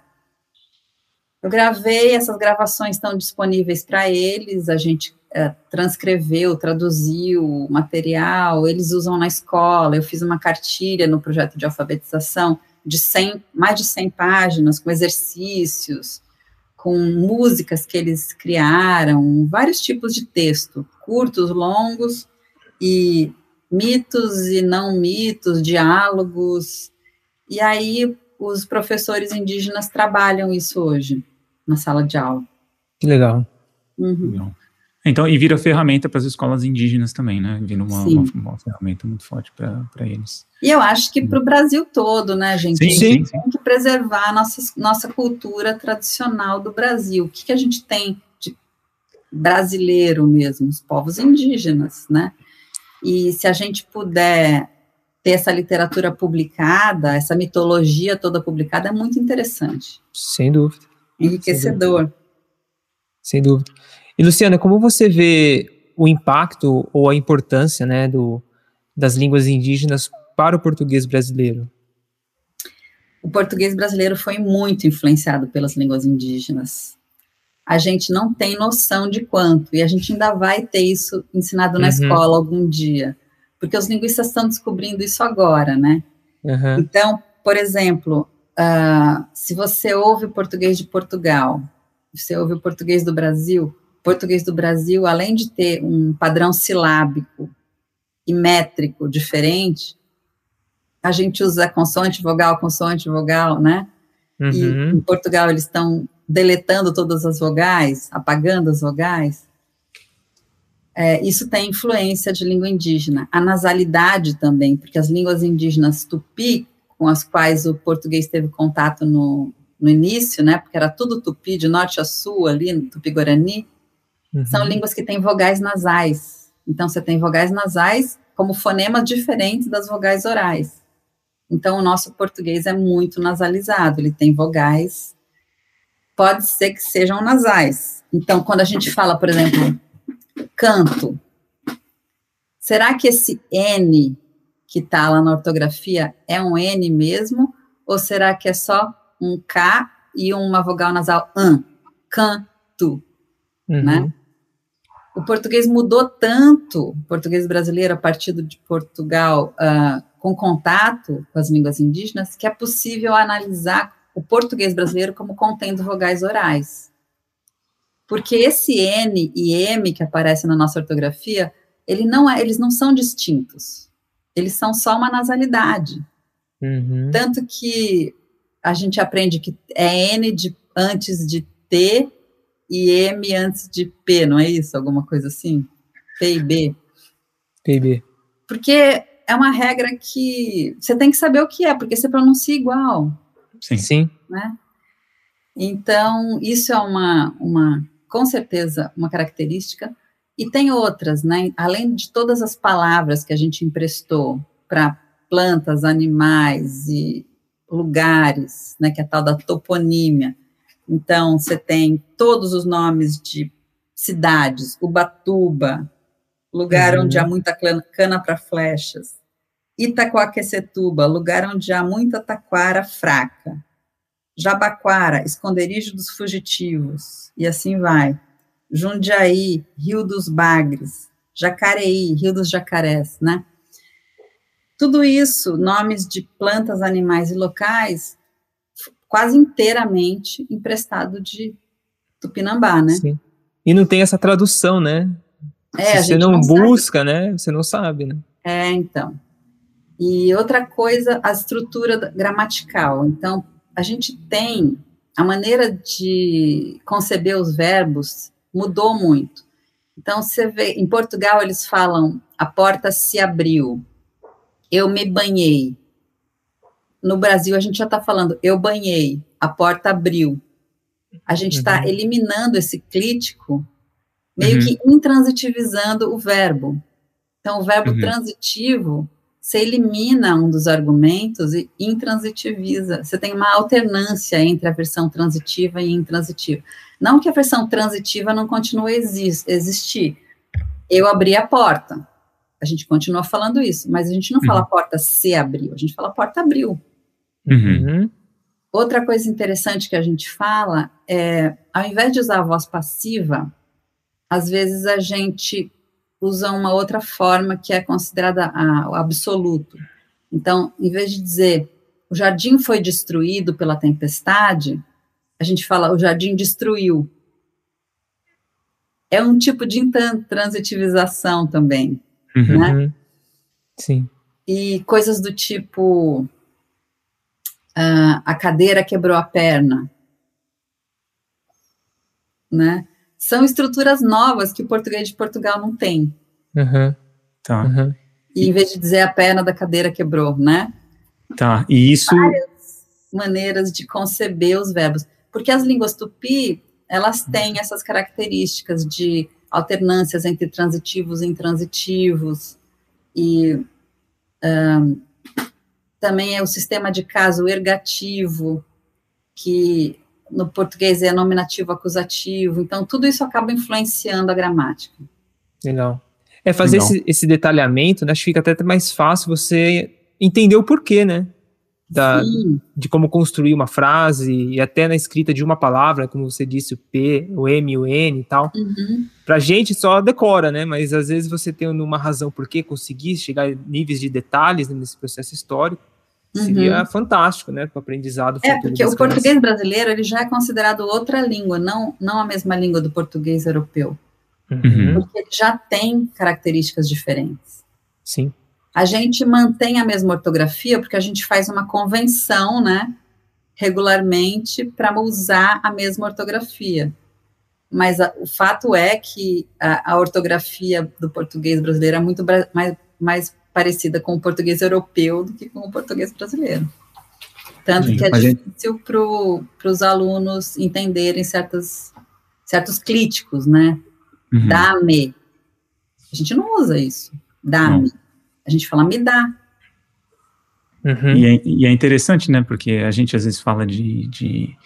Eu gravei, essas gravações estão disponíveis para eles, a gente é, transcreveu, traduziu o material, eles usam na escola, eu fiz uma cartilha no projeto de alfabetização de 100, mais de 100 páginas, com exercícios, com músicas que eles criaram, vários tipos de texto, curtos, longos, e mitos e não mitos, diálogos. E aí os professores indígenas trabalham isso hoje na sala de aula. Que legal. Uhum. Então, e vira ferramenta para as escolas indígenas também, né? Vira uma, uma, uma ferramenta muito forte para eles. E eu acho que para o Brasil todo, né, gente? Sim, sim, tem sim. que preservar a nossa, nossa cultura tradicional do Brasil. O que, que a gente tem de brasileiro mesmo? Os povos indígenas, né? E se a gente puder ter essa literatura publicada, essa mitologia toda publicada, é muito interessante. Sem dúvida. Enriquecedor. Sem dúvida. E, Luciana, como você vê o impacto ou a importância né, do, das línguas indígenas para o português brasileiro? O português brasileiro foi muito influenciado pelas línguas indígenas a gente não tem noção de quanto, e a gente ainda vai ter isso ensinado na uhum. escola algum dia, porque os linguistas estão descobrindo isso agora, né? Uhum. Então, por exemplo, uh, se você ouve o português de Portugal, você ouve o português do Brasil, português do Brasil, além de ter um padrão silábico e métrico diferente, a gente usa consoante, vogal, consoante, vogal, né? Uhum. E em Portugal eles estão deletando todas as vogais, apagando as vogais, é, isso tem influência de língua indígena. A nasalidade também, porque as línguas indígenas tupi, com as quais o português teve contato no, no início, né, porque era tudo tupi, de norte a sul, ali, tupi-guarani, uhum. são línguas que têm vogais nasais. Então, você tem vogais nasais como fonemas diferentes das vogais orais. Então, o nosso português é muito nasalizado, ele tem vogais pode ser que sejam nasais. Então, quando a gente fala, por exemplo, canto, será que esse N que está lá na ortografia é um N mesmo? Ou será que é só um K e uma vogal nasal an? Canto, uhum. né? O português mudou tanto, o português brasileiro, a partir de Portugal, uh, com contato com as línguas indígenas, que é possível analisar o português brasileiro como contendo vogais orais. Porque esse N e M que aparece na nossa ortografia, ele não é, eles não são distintos. Eles são só uma nasalidade. Uhum. Tanto que a gente aprende que é N de, antes de T e M antes de P, não é isso? Alguma coisa assim? P e B. P e B. Porque é uma regra que você tem que saber o que é, porque você pronuncia igual. Sim. Sim. Né? Então, isso é uma, uma, com certeza, uma característica. E tem outras, né? Além de todas as palavras que a gente emprestou para plantas, animais e lugares, né? Que é a tal da toponímia. Então, você tem todos os nomes de cidades, Ubatuba, lugar uhum. onde há muita cana para flechas, Itacoaquecetuba, lugar onde há muita taquara fraca, Jabaquara, esconderijo dos fugitivos, e assim vai. Jundiaí, Rio dos Bagres, Jacareí, Rio dos Jacarés, né? Tudo isso, nomes de plantas, animais e locais, quase inteiramente emprestado de Tupinambá, né? Sim. E não tem essa tradução, né? É, Se você não, não busca, sabe. né? Você não sabe, né? É, então. E outra coisa, a estrutura gramatical. Então, a gente tem a maneira de conceber os verbos mudou muito. Então, você vê, em Portugal eles falam a porta se abriu, eu me banhei. No Brasil a gente já está falando eu banhei, a porta abriu. A gente está uhum. eliminando esse clítico, meio uhum. que intransitivizando o verbo. Então, o verbo uhum. transitivo você elimina um dos argumentos e intransitiviza. Você tem uma alternância entre a versão transitiva e intransitiva. Não que a versão transitiva não continue a existir. Eu abri a porta. A gente continua falando isso, mas a gente não uhum. fala porta se abriu, a gente fala porta abriu. Uhum. Outra coisa interessante que a gente fala é, ao invés de usar a voz passiva, às vezes a gente usa uma outra forma que é considerada a, o absoluto. Então, em vez de dizer o jardim foi destruído pela tempestade, a gente fala o jardim destruiu. É um tipo de transitivização também, uhum. né? Sim. E coisas do tipo uh, a cadeira quebrou a perna, né? São estruturas novas que o português de Portugal não tem. Uhum. Tá. Uhum. E em vez de dizer a perna da cadeira quebrou, né? Tá, e isso... Várias maneiras de conceber os verbos. Porque as línguas tupi, elas têm essas características de alternâncias entre transitivos e intransitivos, e um, também é o sistema de caso ergativo, que no português é nominativo acusativo, então tudo isso acaba influenciando a gramática. Legal. É fazer esse, esse, detalhamento, né? Acho que fica até mais fácil você entender o porquê, né? Da, de como construir uma frase e até na escrita de uma palavra, como você disse, o P, o M, o N e tal. Uhum. Pra gente só decora, né? Mas às vezes você tem uma razão por que conseguir chegar a níveis de detalhes nesse processo histórico seria uhum. fantástico, né, para o aprendizado. É, porque o português brasileiro ele já é considerado outra língua, não, não a mesma língua do português europeu. Uhum. Porque ele já tem características diferentes. Sim. A gente mantém a mesma ortografia porque a gente faz uma convenção, né, regularmente para usar a mesma ortografia. Mas a, o fato é que a, a, ortografia do português brasileiro é muito mais, mais parecida com o português europeu do que com o português brasileiro. Tanto Sim, que é difícil gente... para os alunos entenderem certas, certos críticos, né? Uhum. Dá-me. A gente não usa isso. Dá-me. A gente fala me dá. Uhum. E, é, e, é, interessante, né? Porque a gente às vezes fala de, de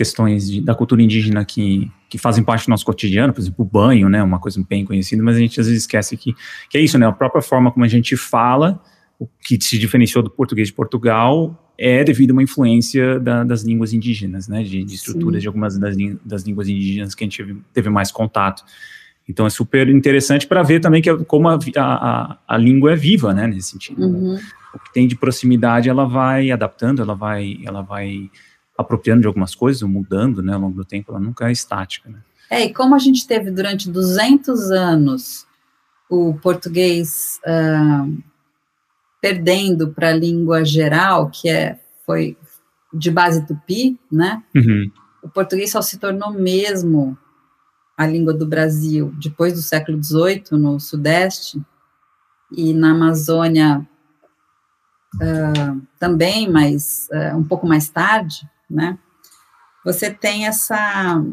questões de, da cultura indígena que, que fazem parte do nosso cotidiano, por exemplo, o banho, né, uma coisa bem conhecida, mas a gente às vezes esquece que, que é isso, né, a própria forma como a gente fala, o que se diferenciou do português de Portugal é devido a uma influência da, das línguas indígenas, né, de, de estruturas Sim. de algumas das, das línguas indígenas que a gente teve, teve mais contato. Então é super interessante para ver também que como a, a, a, língua é viva, né, nesse sentido. Uhum. O que tem de proximidade, ela vai adaptando, ela vai, ela vai apropriando de algumas coisas, mudando, né, ao longo do tempo, ela nunca é estática, né. É, e como a gente teve durante 200 anos o português uh, perdendo para a língua geral, que é, foi de base tupi, né, uhum. o português só se tornou mesmo a língua do Brasil depois do século XVIII, no Sudeste, e na Amazônia uh, também, mas uh, um pouco mais tarde, né? você tem essa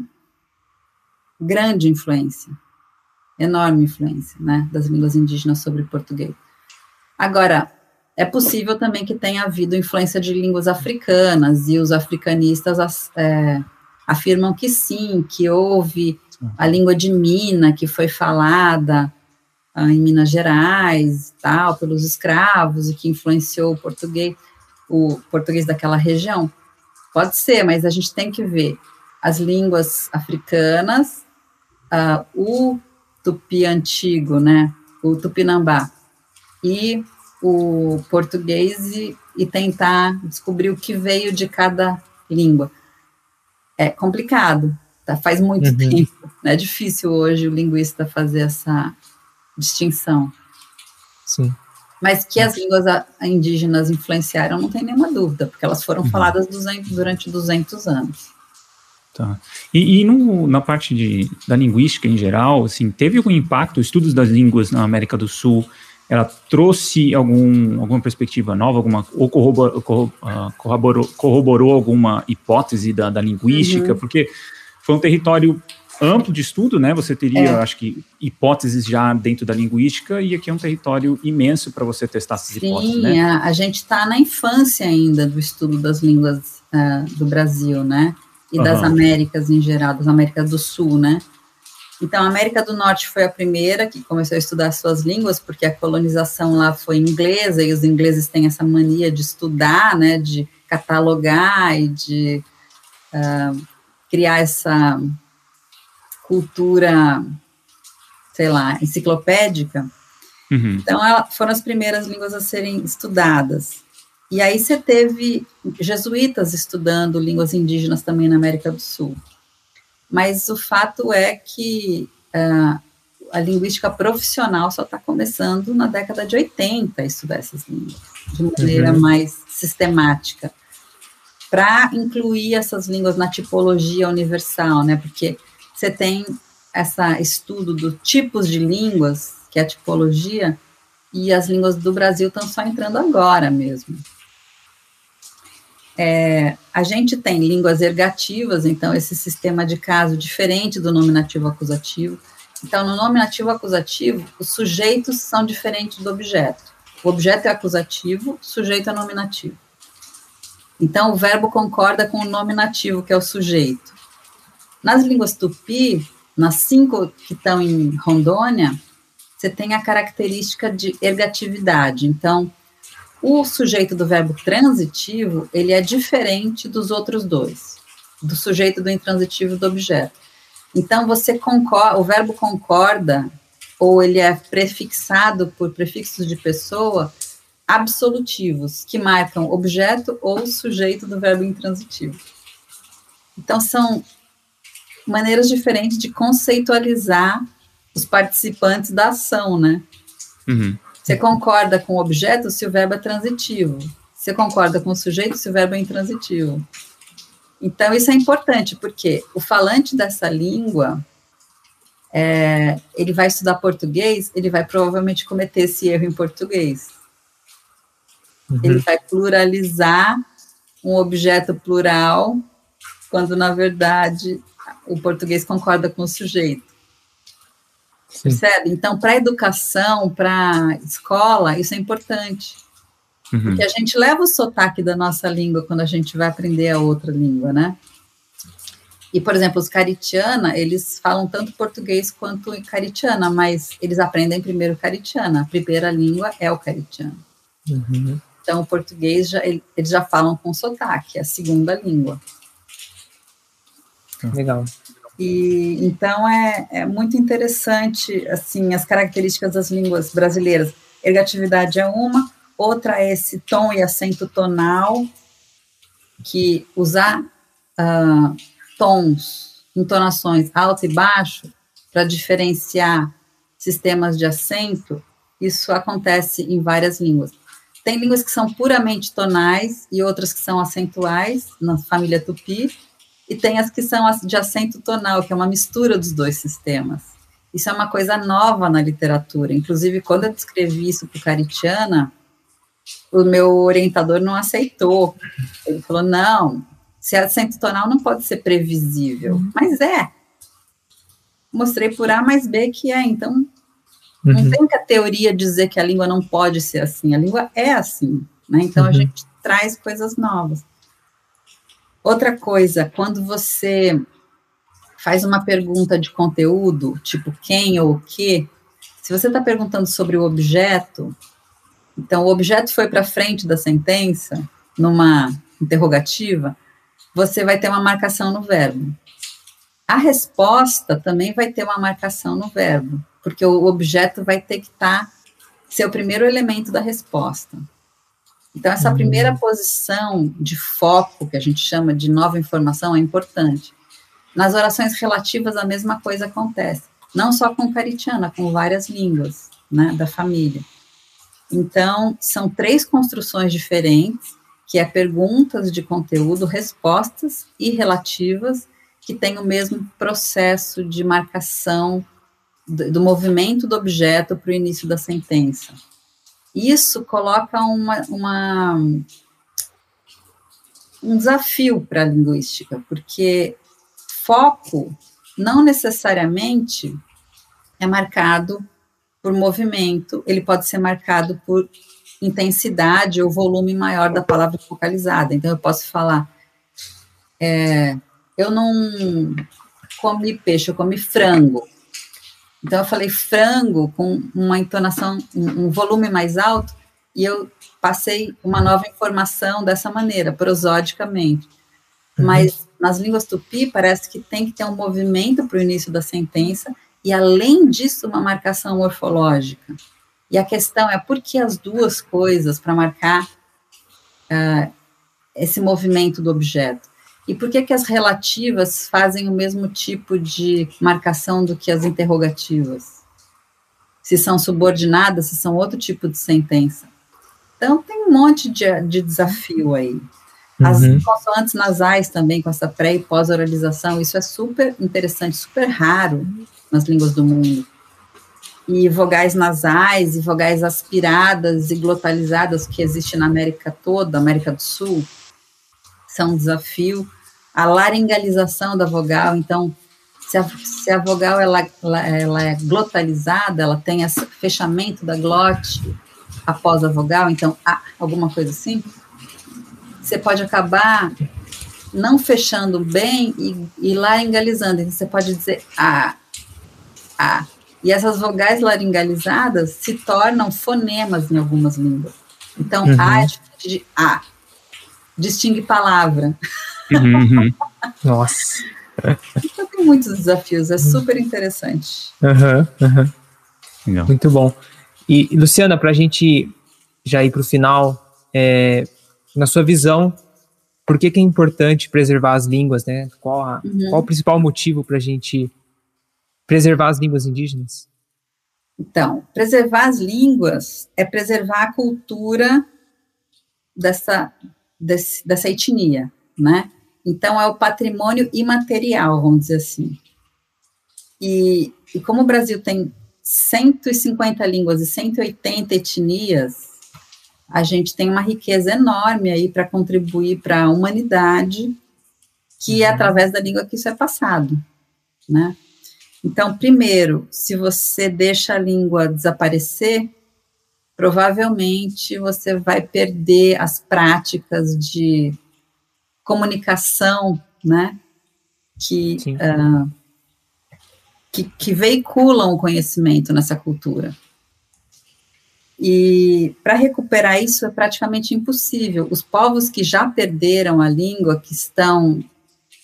grande influência, enorme influência, né, das línguas indígenas sobre o português. Agora, é possível também que tenha havido influência de línguas africanas, e os africanistas é, afirmam que sim, que houve a língua de Mina, que foi falada ah, em Minas Gerais, tal, pelos escravos, e que influenciou o português, o português daquela região. Pode ser, mas a gente tem que ver as línguas africanas, uh, o tupi antigo, né, o tupinambá, e o português e, e tentar descobrir o que veio de cada língua. É complicado, tá? faz muito uhum. tempo, né? é difícil hoje o linguista fazer essa distinção. Sim. Mas que as línguas indígenas influenciaram, não tem nenhuma dúvida, porque elas foram uhum. faladas durante 200 anos. Tá. E, e no, na parte de, da linguística em geral, assim, teve algum impacto, estudos das línguas na América do Sul, ela trouxe algum, alguma perspectiva nova, alguma, ou corroborou, ah, corroborou, corroborou alguma hipótese da, da linguística, uhum. porque foi um território amplo de estudo, né? Você teria, é. acho que, hipóteses já dentro da linguística, e aqui é um território imenso para você testar essas Sim, hipóteses, né? A, a gente está na infância ainda do estudo das línguas uh, do Brasil, né? E uhum. das Américas em geral, das Américas do Sul, né? Então, a América do Norte foi a primeira que começou a estudar suas línguas, porque a colonização lá foi inglesa, e os ingleses têm essa mania de estudar, né, de catalogar e de uh, criar essa cultura, sei lá, enciclopédica. Uhum. Então, ela, foram as primeiras línguas a serem estudadas. E aí você teve jesuítas estudando línguas indígenas também na América do Sul mas o fato é que uh, a linguística profissional só está começando na década de 80 a estudar essas línguas, de maneira uhum. mais sistemática, para incluir essas línguas na tipologia universal, né? Porque você tem esse estudo do tipos de línguas, que é a tipologia, e as línguas do Brasil estão só entrando agora mesmo. É, a gente tem línguas ergativas, então esse sistema de caso diferente do nominativo acusativo. Então, no nominativo acusativo, os sujeitos são diferentes do objeto. O objeto é acusativo, sujeito é nominativo. Então, o verbo concorda com o nominativo, que é o sujeito. Nas línguas tupi, nas cinco que estão em Rondônia, você tem a característica de ergatividade. Então, o sujeito do verbo transitivo, ele é diferente dos outros dois, do sujeito do intransitivo do objeto. Então, você concorda, o verbo concorda, ou ele é prefixado por prefixos de pessoa absolutivos, que marcam objeto ou sujeito do verbo intransitivo. Então, são maneiras diferentes de conceitualizar os participantes da ação, né? Uhum. Você concorda com o objeto se o verbo é transitivo. Você concorda com o sujeito se o verbo é intransitivo. Então, isso é importante, porque o falante dessa língua, é, ele vai estudar português, ele vai provavelmente cometer esse erro em português. Uhum. Ele vai pluralizar um objeto plural, quando, na verdade, o português concorda com o sujeito. Sim. Percebe? Então, para educação, para escola, isso é importante. Uhum. Porque a gente leva o sotaque da nossa língua quando a gente vai aprender a outra língua, né? E, por exemplo, os caritiana, eles falam tanto português quanto caritiana, mas eles aprendem primeiro caritiana. A primeira língua é o caritiano. Uhum. Então, o português, já, eles já falam com sotaque, é a segunda língua. Legal. E então é, é muito interessante assim as características das línguas brasileiras. Ergatividade é uma, outra é esse tom e acento tonal, que usar uh, tons, entonações alto e baixo para diferenciar sistemas de acento, isso acontece em várias línguas. Tem línguas que são puramente tonais e outras que são acentuais, na família tupi, e tem as que são de acento tonal, que é uma mistura dos dois sistemas. Isso é uma coisa nova na literatura. Inclusive, quando eu descrevi isso para o Caritiana, o meu orientador não aceitou. Ele falou: não, Se é acento tonal, não pode ser previsível, uhum. mas é. Mostrei por A mais B que é, então uhum. não tem que a teoria dizer que a língua não pode ser assim, a língua é assim, né? Então uhum. a gente traz coisas novas. Outra coisa, quando você faz uma pergunta de conteúdo, tipo quem ou o que, se você está perguntando sobre o objeto, então o objeto foi para frente da sentença, numa interrogativa, você vai ter uma marcação no verbo. A resposta também vai ter uma marcação no verbo, porque o objeto vai ter que estar, tá, ser o primeiro elemento da resposta. Então, essa uhum. primeira posição de foco, que a gente chama de nova informação, é importante. Nas orações relativas, a mesma coisa acontece. Não só com caritiana, com várias línguas né, da família. Então, são três construções diferentes, que é perguntas de conteúdo, respostas e relativas, que têm o mesmo processo de marcação do, do movimento do objeto para o início da sentença. Isso coloca uma, uma um desafio para a linguística, porque foco não necessariamente é marcado por movimento, ele pode ser marcado por intensidade ou volume maior da palavra focalizada. Então, eu posso falar, é, eu não comi peixe, eu comi frango. Então, eu falei frango com uma entonação, um, volume mais alto, e eu passei uma nova informação dessa maneira, prosodicamente. Uhum. Mas nas línguas tupi, parece que tem que ter um movimento para o início da sentença, e além disso, uma marcação morfológica. E a questão é por que as duas coisas para marcar uh, esse movimento do objeto? E por que, que as relativas fazem o mesmo tipo de marcação do que as interrogativas? Se são subordinadas, se são outro tipo de sentença. Então, tem um monte de, de desafio aí. As uhum. consoantes nasais também, com essa pré e pós-oralização, isso é super interessante, super raro nas línguas do mundo. E vogais nasais e vogais aspiradas e glotalizadas que existe na América toda, América do Sul, são um desafio a laringalização da vogal, então, se a, se a vogal ela, ela, é glotalizada, ela tem esse fechamento da glote após a vogal, então, a, alguma coisa assim, você pode acabar não fechando bem e, e laringalizando, então você pode dizer a, a, e essas vogais laringalizadas se tornam fonemas em algumas línguas. Então, uhum. A é diferente de A. Distingue palavra. Uhum. Nossa. Então tem muitos desafios, é super interessante. Uhum, uhum. Muito bom. E, Luciana, para a gente já ir para o final, é, na sua visão, por que, que, é importante preservar as línguas, né? Qual, a, uhum. qual o principal motivo para a gente preservar as línguas indígenas? Então, preservar as línguas é preservar a cultura dessa, desse, dessa etnia, né? Então, é o patrimônio imaterial, vamos dizer assim. E, e como o Brasil tem 150 línguas e 180 etnias, a gente tem uma riqueza enorme aí para contribuir para a humanidade, que é uhum. através da língua que isso é passado, né? Então, primeiro, se você deixa a língua desaparecer, provavelmente você vai perder as práticas de comunicação, né, que, uh, que, que veiculam o conhecimento nessa cultura. E para recuperar isso é praticamente impossível. Os povos que já perderam a língua, que estão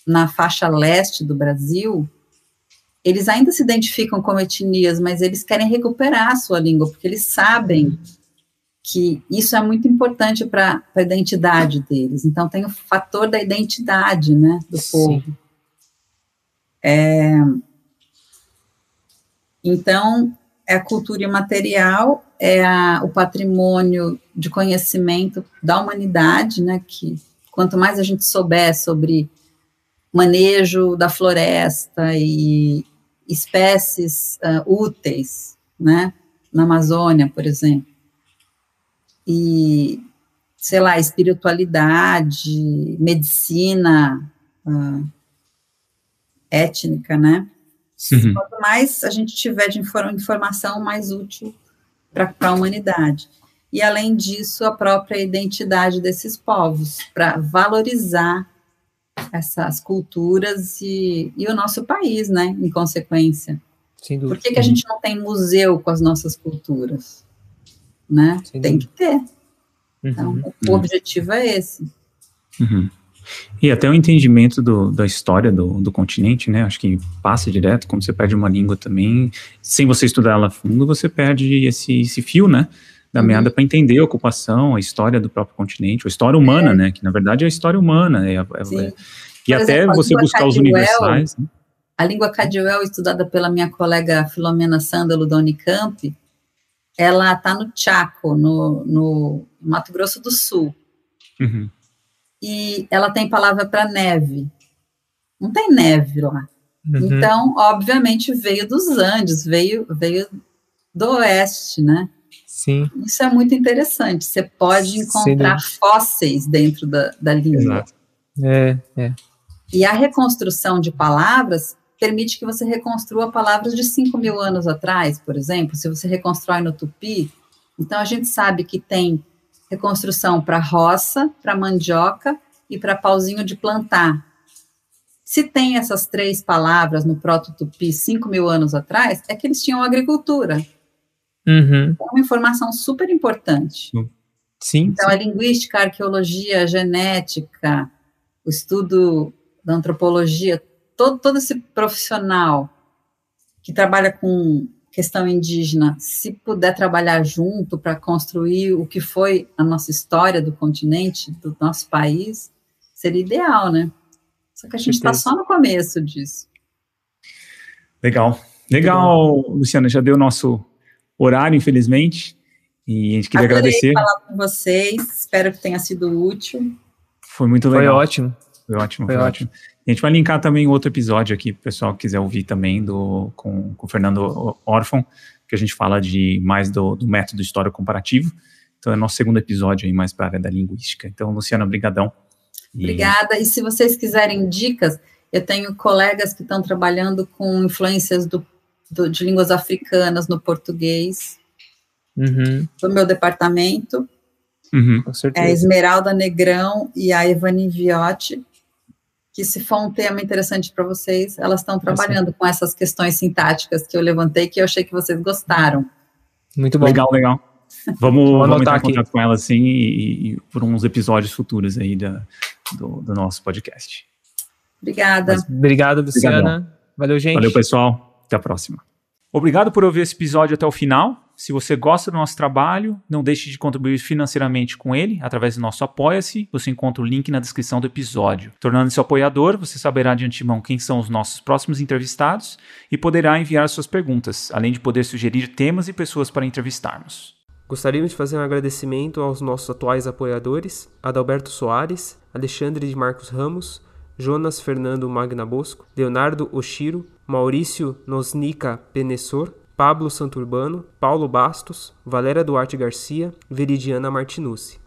na faixa leste do Brasil, eles ainda se identificam como etnias, mas eles querem recuperar a sua língua, porque eles sabem que isso é muito importante para a identidade deles. Então, tem o fator da identidade, né, do Sim. povo. É, então, é a cultura imaterial, é a, o patrimônio de conhecimento da humanidade, né, que quanto mais a gente souber sobre manejo da floresta e espécies uh, úteis, né, na Amazônia, por exemplo, e sei lá, espiritualidade, medicina uh, étnica, né? Uhum. Quanto mais a gente tiver de informação, mais útil para a humanidade. E, além disso, a própria identidade desses povos, para valorizar essas culturas e, e, o nosso país, né, em consequência. Por que, que a gente não tem museu com as nossas culturas? Né? Sem tem que ter. Então, uhum. o uhum. objetivo é esse. Uhum. E até o entendimento do, da história do, do continente, né? Acho que passa direto, como você perde uma língua também, sem você estudar ela a fundo, você perde esse, esse fio, né? Da uhum. meada para entender a ocupação, a história do próprio continente, a história humana, é. né? Que na verdade é a história humana. É, é, é e Por até exemplo, você buscar os universais. Né? A língua Cadiuel, estudada pela minha colega Filomena Sândalo da Unicamp, ela está no Chaco, no, no Mato Grosso do Sul. Uhum e ela tem palavra para neve. Não tem neve lá. Uhum. Então, obviamente, veio dos Andes, veio, veio do oeste, né? Sim. Isso é muito interessante. Você pode encontrar Sim. fósseis dentro da, da língua. Exato. É, é. E a reconstrução de palavras permite que você reconstrua palavras de 5 mil anos atrás, por exemplo. Se você reconstrói no tupi, então a gente sabe que tem reconstrução para roça, para mandioca e para pauzinho de plantar. Se tem essas três palavras no proto-tupi cinco mil anos atrás, é que eles tinham agricultura. Uhum. É uma informação super importante. Sim. Então, sim. a linguística, a arqueologia, a genética, o estudo da antropologia, todo, todo esse profissional que trabalha com questão indígena, se puder trabalhar junto para construir o que foi a nossa história do continente, do nosso país, seria ideal, né? Só que a gente está só no começo disso. Legal. Legal, Luciana, já deu nosso horário, infelizmente, e a gente queria Adorei agradecer. falar com vocês, espero que tenha sido útil. Foi muito legal. Foi ótimo. Foi ótimo, foi, foi ótimo. ótimo. A gente vai linkar também outro episódio aqui, para o pessoal que quiser ouvir também, do, com, com o Fernando Orfon, que a gente fala de mais do, do método história comparativo. Então é nosso segundo episódio aí, mais para a área da linguística. Então, Luciana, brigadão. Obrigada. E se vocês quiserem dicas, eu tenho colegas que estão trabalhando com influências do, do, de línguas africanas no português, uhum. do meu departamento. Uhum, é a Esmeralda Negrão e a Evani Viotti que se for um tema interessante para vocês, elas estão trabalhando com essas questões sintáticas que eu levantei, que eu achei que vocês gostaram. Muito bom. Legal, legal. Vamos, vamos entrar em contato com ela, sim, e, e, por uns episódios futuros aí da, do, do nosso podcast. Obrigada. Mas, obrigado, Luciana. Obrigadão. Valeu, gente. Valeu, pessoal. Até a próxima. Obrigado por ouvir esse episódio até o final. Se você gosta do nosso trabalho, não deixe de contribuir financeiramente com ele através do nosso Apoia-se. Você encontra o link na descrição do episódio. Tornando-se apoiador, você saberá de antemão quem são os nossos próximos entrevistados e poderá enviar suas perguntas, além de poder sugerir temas e pessoas para entrevistarmos. Gostaríamos de fazer um agradecimento aos nossos atuais apoiadores: Adalberto Soares, Alexandre de Marcos Ramos, Jonas Fernando Magna Bosco, Leonardo Oshiro, Maurício Nosnica Penessor, Pablo Santurbano, Paulo Bastos, Valéria Duarte Garcia, Veridiana Martinucci.